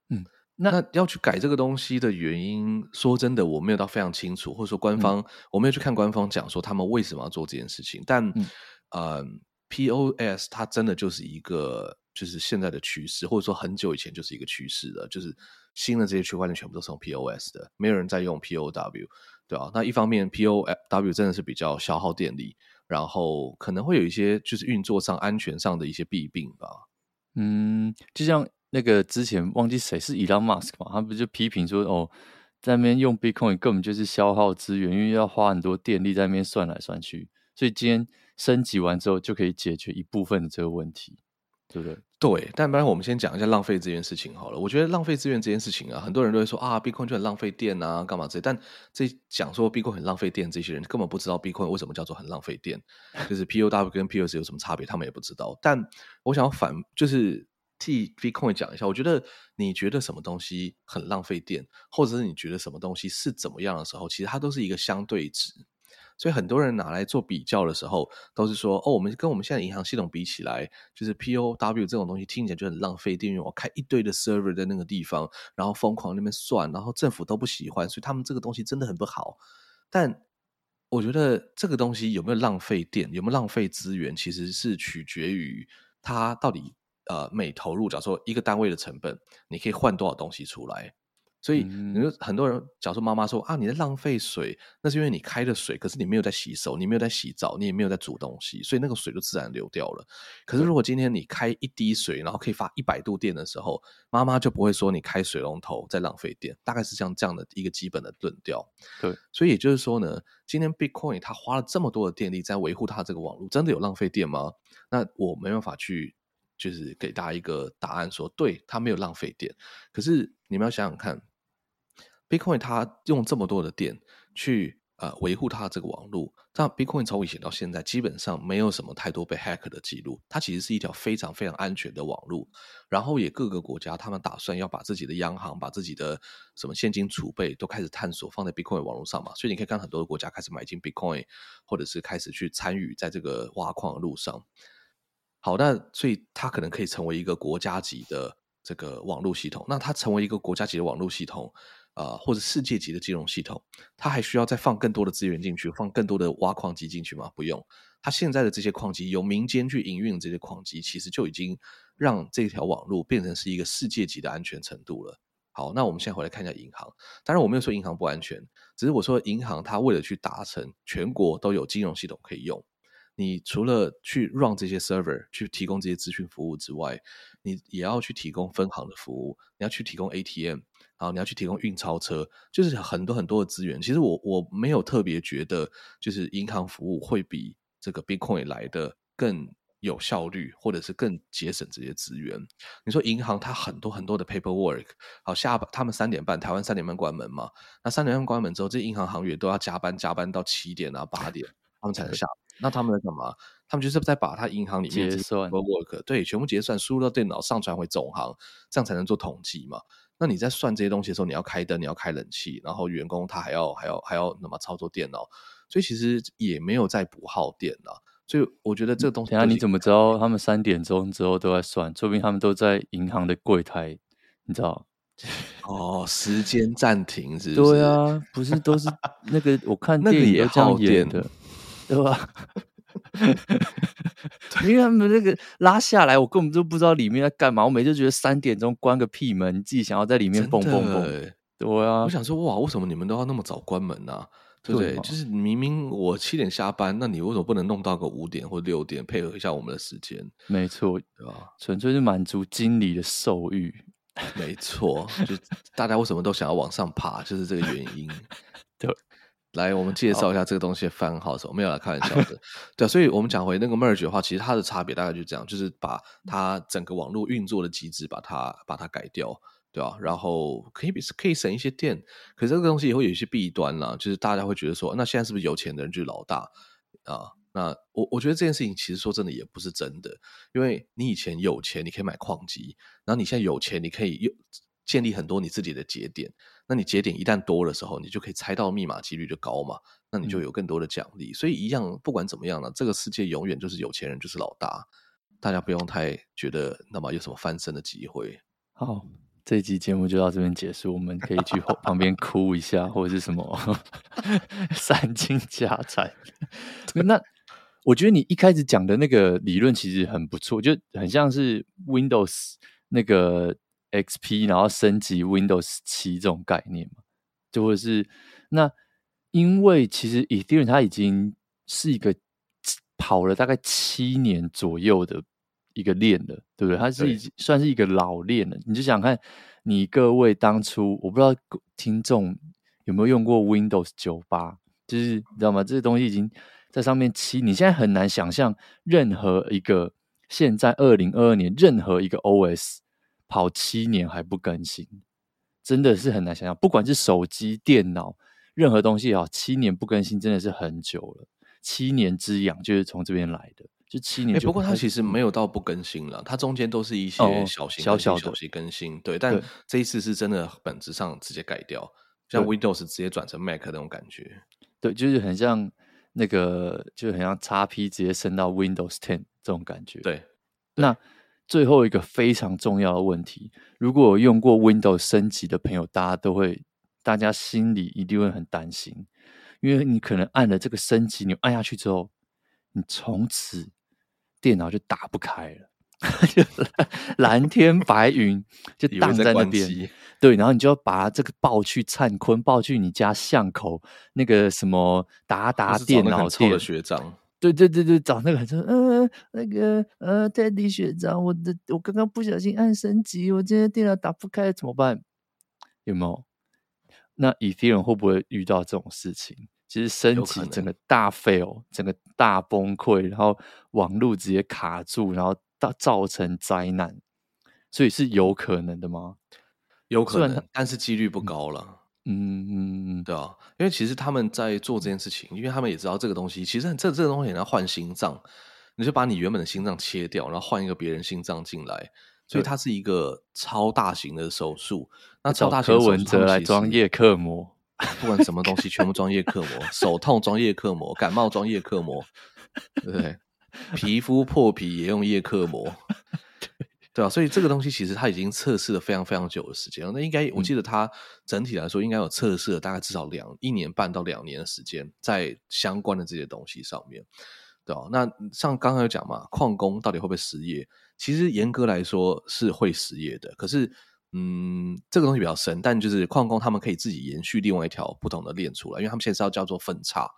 嗯，那，那要去改这个东西的原因，说真的，我没有到非常清楚，或者说官方、嗯、我没有去看官方讲说他们为什么要做这件事情，但嗯、呃、POS 它真的就是一个。就是现在的趋势，或者说很久以前就是一个趋势了。就是新的这些区块链全部都是用 POS 的，没有人在用 POW，对啊，那一方面 POW 真的是比较消耗电力，然后可能会有一些就是运作上、安全上的一些弊病吧。嗯，就像那个之前忘记谁是 Elon Musk 嘛，他不就批评说哦，在那边用 Bitcoin 根本就是消耗资源，因为要花很多电力在那边算来算去。所以今天升级完之后，就可以解决一部分的这个问题。对不对？对，但不然我们先讲一下浪费这件事情好了。我觉得浪费资源这件事情啊，很多人都会说啊，Bitcoin 就很浪费电啊，干嘛之类。但这讲说 Bitcoin 很浪费电，这些人根本不知道 Bitcoin 为什么叫做很浪费电，<laughs> 就是 POW 跟 POS 有什么差别，他们也不知道。但我想要反，就是替 Bitcoin 讲一下，我觉得你觉得什么东西很浪费电，或者是你觉得什么东西是怎么样的时候，其实它都是一个相对值。所以很多人拿来做比较的时候，都是说哦，我们跟我们现在银行系统比起来，就是 POW 这种东西听起来就很浪费电，因为我开一堆的 server 在那个地方，然后疯狂那边算，然后政府都不喜欢，所以他们这个东西真的很不好。但我觉得这个东西有没有浪费电，有没有浪费资源，其实是取决于它到底呃每投入，假如说一个单位的成本，你可以换多少东西出来。所以，你说很多人，假如说妈妈说啊，你在浪费水，那是因为你开的水，可是你没有在洗手，你没有在洗澡，你也没有在煮东西，所以那个水就自然流掉了。可是如果今天你开一滴水，然后可以发一百度电的时候，妈妈就不会说你开水龙头在浪费电，大概是像这样的一个基本的论调。对，所以也就是说呢，今天 Bitcoin 它花了这么多的电力在维护它这个网络，真的有浪费电吗？那我没办法去。就是给大家一个答案说，说对，它没有浪费电。可是你们要想想看，Bitcoin 它用这么多的电去呃维护它这个网络，但 Bitcoin 从以前到现在基本上没有什么太多被 hack 的记录。它其实是一条非常非常安全的网络。然后也各个国家他们打算要把自己的央行、把自己的什么现金储备都开始探索放在 Bitcoin 网络上嘛。所以你可以看很多的国家开始买进 Bitcoin，或者是开始去参与在这个挖矿的路上。好，那所以它可能可以成为一个国家级的这个网络系统。那它成为一个国家级的网络系统，呃，或者世界级的金融系统，它还需要再放更多的资源进去，放更多的挖矿机进去吗？不用。它现在的这些矿机由民间去营运，这些矿机其实就已经让这条网络变成是一个世界级的安全程度了。好，那我们现在回来看一下银行。当然，我没有说银行不安全，只是我说银行它为了去达成全国都有金融系统可以用。你除了去 run 这些 server，去提供这些资讯服务之外，你也要去提供分行的服务，你要去提供 ATM，好，你要去提供运钞车，就是很多很多的资源。其实我我没有特别觉得，就是银行服务会比这个 Bitcoin 来的更有效率，或者是更节省这些资源。你说银行它很多很多的 paperwork，好，下他们三点半，台湾三点半关门嘛，那三点半关门之后，这银行行员都要加班加班到七点啊八点，他们才能下。那他们在干嘛？他们就是在把他银行里面结算 work 对，全部结算，输入到电脑，上传回总行，这样才能做统计嘛。那你在算这些东西的时候，你要开灯，你要开冷气，然后员工他还要还要还要那么操作电脑，所以其实也没有在不耗电了。所以我觉得这个东西，等下你怎么知道他们三点钟之后都在算？说不定他们都在银行的柜台，你知道？<laughs> 哦，时间暂停是不是？对啊，不是都是那个我看电影也这样演的。对吧？<laughs> <laughs> 因为他们那个拉下来，我根本就不知道里面在干嘛。我每次觉得三点钟关个屁门，你自己想要在里面蹦蹦蹦。对啊，我想说哇，为什么你们都要那么早关门呢？啊？对不对？对就是明明我七点下班，那你为什么不能弄到个五点或六点，配合一下我们的时间？没错，对吧？纯粹是满足经理的兽欲。没错，就大家为什么都想要往上爬，就是这个原因。<laughs> 对。来，我们介绍一下这个东西的番号什么？没有来开玩笑 <laughs> 的，对，所以我们讲回那个 merge 的话，其实它的差别大概就这样，就是把它整个网络运作的机制把它把它改掉，对吧？然后可以可以省一些电，可是这个东西也会有一些弊端啦，就是大家会觉得说，那现在是不是有钱的人就是老大啊？那我我觉得这件事情其实说真的也不是真的，因为你以前有钱你可以买矿机，然后你现在有钱你可以又建立很多你自己的节点。那你节点一旦多的时候，你就可以猜到密码几率就高嘛，那你就有更多的奖励。嗯、所以一样，不管怎么样呢，这个世界永远就是有钱人就是老大，大家不用太觉得那么有什么翻身的机会。好，这一集节目就到这边结束，我们可以去旁边哭一下，或者是什么散尽家财。那我觉得你一开始讲的那个理论其实很不错，就很像是 Windows 那个。XP，然后升级 Windows 七这种概念嘛，就或者是那，因为其实 Ethereum 它已经是一个跑了大概七年左右的一个链了，对不对？它是已经算是一个老链了。你就想看，你各位当初，我不知道听众有没有用过 Windows 九八，就是你知道吗？这些东西已经在上面七，你现在很难想象任何一个现在二零二二年任何一个 OS。跑七年还不更新，真的是很难想象。不管是手机、电脑，任何东西啊，七年不更新真的是很久了。七年之痒就是从这边来的，就七年就。不过它其实没有到不更新了，它中间都是一些小型、小小、小型更新。对，但这一次是真的本质上直接改掉，像 Windows 直接转成 Mac 那种感觉。对，就是很像那个，就很像 XP 直接升到 Windows Ten 这种感觉。对，对那。最后一个非常重要的问题，如果有用过 Windows 升级的朋友，大家都会，大家心里一定会很担心，因为你可能按了这个升级，你按下去之后，你从此电脑就打不开了，<laughs> 就蓝天白云就荡在那边，对，然后你就要把这个抱去灿坤，抱去你家巷口那个什么达达电脑店的学长。对对对对，找那个说，嗯、呃，那个呃，泰迪学长，我的我刚刚不小心按升级，我今天电脑打不开，怎么办？有没有？那 Ethereum 会不会遇到这种事情？其实升级整个大 fail，整个大崩溃，然后网络直接卡住，然后造造成灾难，所以是有可能的吗？有可能，但是几率不高了。嗯嗯对啊，因为其实他们在做这件事情，因为他们也知道这个东西，其实这这个东西你要换心脏，你就把你原本的心脏切掉，然后换一个别人心脏进来，所以它是一个超大型的手术。那超大型的手术，柯文哲来装叶克膜，不管什么东西，全部装叶克膜，手痛装叶克膜，感冒装叶克膜，对不对？皮肤破皮也用叶克膜。对啊，所以这个东西其实它已经测试了非常非常久的时间了。那应该我记得它整体来说应该有测试了大概至少两一年半到两年的时间在相关的这些东西上面，对啊，那像刚刚有讲嘛，矿工到底会不会失业？其实严格来说是会失业的。可是，嗯，这个东西比较深，但就是矿工他们可以自己延续另外一条不同的链出来，因为他们现在是要叫做分叉。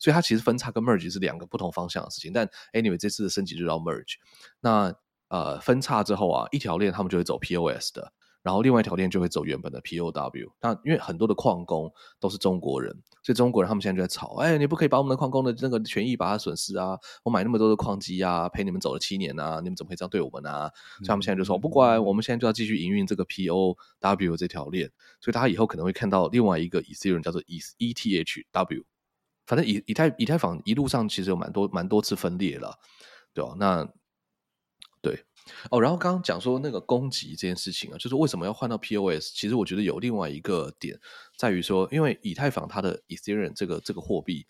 所以它其实分叉跟 merge 是两个不同方向的事情。但 anyway，这次的升级就叫 merge。那呃，分叉之后啊，一条链他们就会走 POS 的。然后另外一条链就会走原本的 POW。那因为很多的矿工都是中国人，所以中国人他们现在就在吵：哎，你不可以把我们的矿工的那个权益把它损失啊！我买那么多的矿机啊，陪你们走了七年啊，你们怎么可以这样对我们啊？所以他们现在就说：不管，我们现在就要继续营运这个 POW 这条链。所以大家以后可能会看到另外一个 Ethereum 叫做 ETHW。反正以以太以太坊一路上其实有蛮多蛮多次分裂了，对吧？那对。哦，然后刚刚讲说那个攻击这件事情啊，就是为什么要换到 POS？其实我觉得有另外一个点在于说，因为以太坊它的 Ethereum 这个这个货币，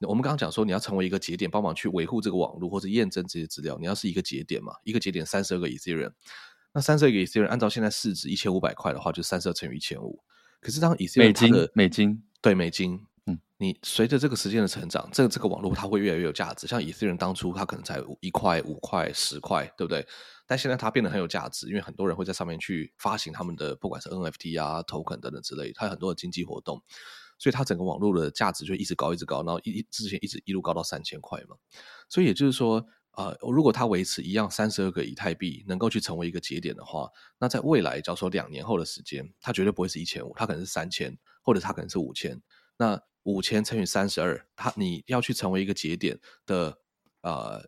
我们刚刚讲说你要成为一个节点，帮忙去维护这个网络或者验证这些资料，你要是一个节点嘛，一个节点三十二个 Ethereum，那三十二个 Ethereum 按照现在市值一千五百块的话，就三十二乘以一千五。可是当 Ethereum 美金美金对美金。你随着这个时间的成长，这个这个网络它会越来越有价值。像以太人当初它可能才一块、五块、十块，对不对？但现在它变得很有价值，因为很多人会在上面去发行他们的不管是 NFT 啊、token 等等之类，它有很多的经济活动，所以它整个网络的价值就一直高、一直高，然后一之前一直一路高到三千块嘛。所以也就是说，呃，如果它维持一样三十二个以太币能够去成为一个节点的话，那在未来，假如说两年后的时间，它绝对不会是一千五，它可能是三千，或者它可能是五千。那五千乘以三十二，它你要去成为一个节点的呃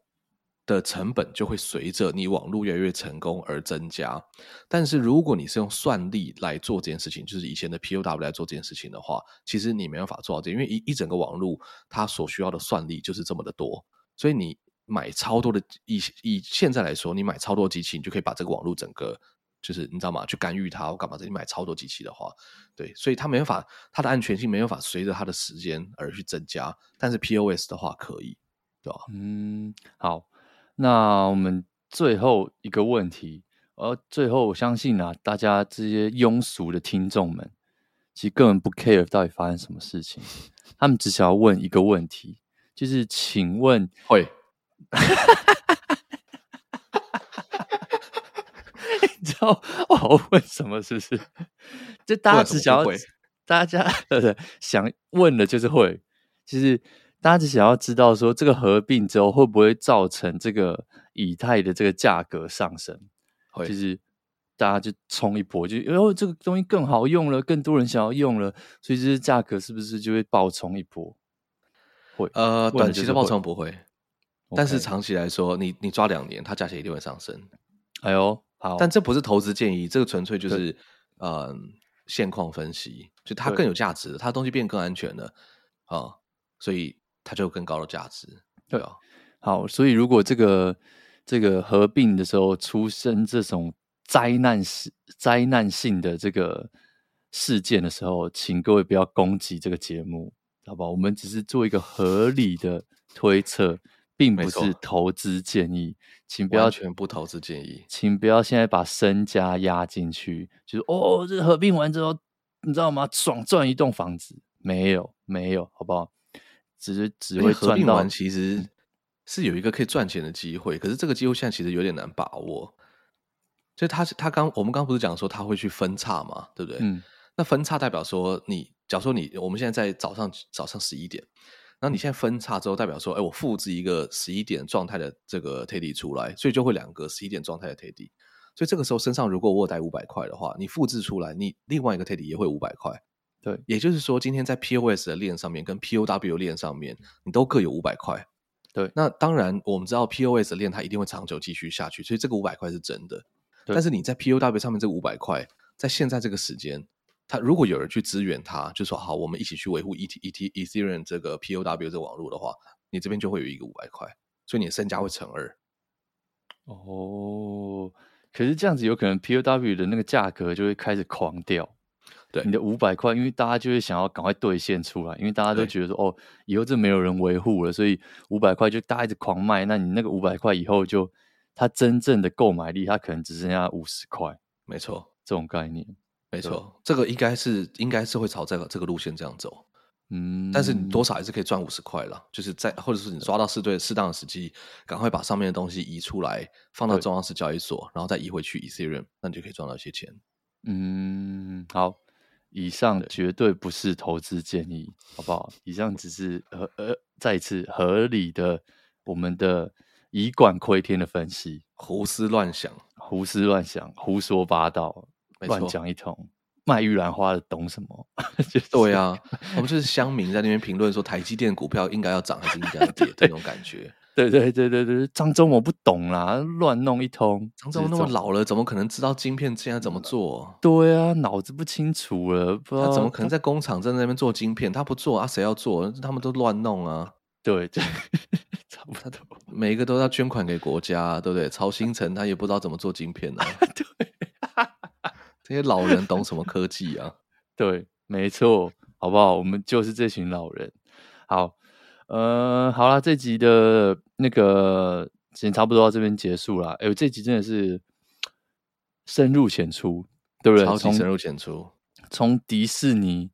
的成本就会随着你网络越来越成功而增加。但是如果你是用算力来做这件事情，就是以前的 POW 来做这件事情的话，其实你没办法做到这，因为一一整个网络它所需要的算力就是这么的多，所以你买超多的以以现在来说，你买超多机器，你就可以把这个网络整个。就是你知道吗？去干预它，我干嘛？这里买超多机器的话，对，所以它没办法，它的安全性没办法随着它的时间而去增加。但是 POS 的话可以，对吧？嗯，好，那我们最后一个问题，而最后我相信啊，大家这些庸俗的听众们，其实根本不 care 到底发生什么事情，他们只想要问一个问题，就是请问会。<laughs> <laughs> 你知道我好问什么？是不是？<laughs> 就大家只想要，大家 <laughs> 对对想问的就是会，就是大家只想要知道说，这个合并之后会不会造成这个以太的这个价格上升？会，就是大家就冲一波，就因为这个东西更好用了，更多人想要用了，所以这价格是不是就会爆冲一波？会，呃，短期的爆冲不会，但是长期来说，你你抓两年，它价钱一定会上升。哎呦！好，但这不是投资建议，这个纯粹就是呃现况分析，就它更有价值，它东西变更安全了啊、呃，所以它就有更高的价值，对啊。好，所以如果这个这个合并的时候出生这种灾难性灾难性的这个事件的时候，请各位不要攻击这个节目，好不好？我们只是做一个合理的推测。并不是投资建议，请不要全部投资建议，请不要现在把身家压进去，就是哦，这合并完之后，你知道吗？爽赚一栋房子，没有，没有，好不好？只是只会赚到。合并完其实是有一个可以赚钱的机会，可是这个机会现在其实有点难把握。就他他刚我们刚不是讲说他会去分叉嘛，对不对？嗯。那分叉代表说你，假如说你我们现在在早上早上十一点。那你现在分叉之后，代表说，哎，我复制一个十一点状态的这个 TD 出来，所以就会两个十一点状态的 TD。所以这个时候身上如果我带五百块的话，你复制出来，你另外一个 TD 也会五百块。对，也就是说，今天在 POS 的链上面跟 POW 链上面，你都各有五百块。对，那当然我们知道 POS 的链它一定会长久继续下去，所以这个五百块是真的。但是你在 POW 上面这个五百块，在现在这个时间。他如果有人去支援他，就说好，我们一起去维护 E T E T Ethereum 这个 POW 这个网络的话，你这边就会有一个五百块，所以你的身价会乘二。哦，可是这样子有可能 POW 的那个价格就会开始狂掉。对，你的五百块，因为大家就会想要赶快兑现出来，因为大家都觉得说哦，以后这没有人维护了，所以五百块就大家一直狂卖。那你那个五百块以后就，它真正的购买力，它可能只剩下五十块。没错，这种概念。没错，这个应该是应该是会朝这个这个路线这样走，嗯，但是你多少还是可以赚五十块了，就是在或者是你抓到适对适当的时机，赶快把上面的东西移出来，放到中央式交易所，然后再移回去 Ethereum，那你就可以赚到一些钱。嗯，好，以上绝对不是投资建议，好不好？以上只是合呃再一次合理的我们的以管窥天的分析，胡思乱想，胡思乱想，胡说八道，乱讲一通。卖玉兰花的懂什么？<laughs> 就是、对啊，我们就是乡民在那边评论说台积电股票应该要涨还是应该要跌，<laughs> 这种感觉。对对对对对，张忠谋不懂啦，乱弄一通。张忠谋那么老了，怎么可能知道晶片现在怎么做？对啊，脑子不清楚了，不知道他怎么可能在工厂在那边做晶片？他不做啊，谁要做？他们都乱弄啊。对对，<laughs> 差不多，每一个都要捐款给国家，对不对？曹兴诚他也不知道怎么做晶片呢、啊。对，这些老人懂什么科技啊？<laughs> 对，没错，好不好？我们就是这群老人。好。呃，好了，这集的那个时间差不多到这边结束了。哎，这集真的是深入浅出，对不对？超级深入浅出，从迪士尼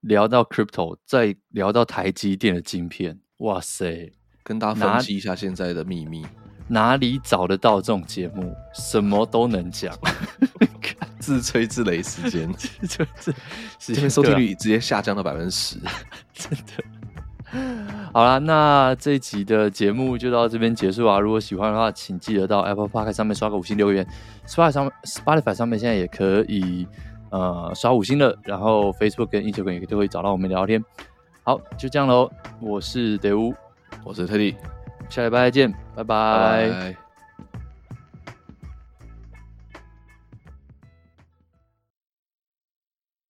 聊到 crypto，再聊到台积电的晶片，哇塞！跟大家分析一下现在的秘密，哪里找得到这种节目？什么都能讲，<laughs> 自吹自擂时间，自吹自擂，这边收听率直接下降到百分之十，<laughs> 真的。好啦，那这一集的节目就到这边结束啊！如果喜欢的话，请记得到 Apple Podcast 上面刷个五星留言。Spotify 上 Spotify 上面现在也可以呃刷五星了，然后 Facebook 跟 Instagram 也都会找到我们聊天。好，就这样喽。我是德乌，我是特地，下礼拜再见，拜拜。拜拜。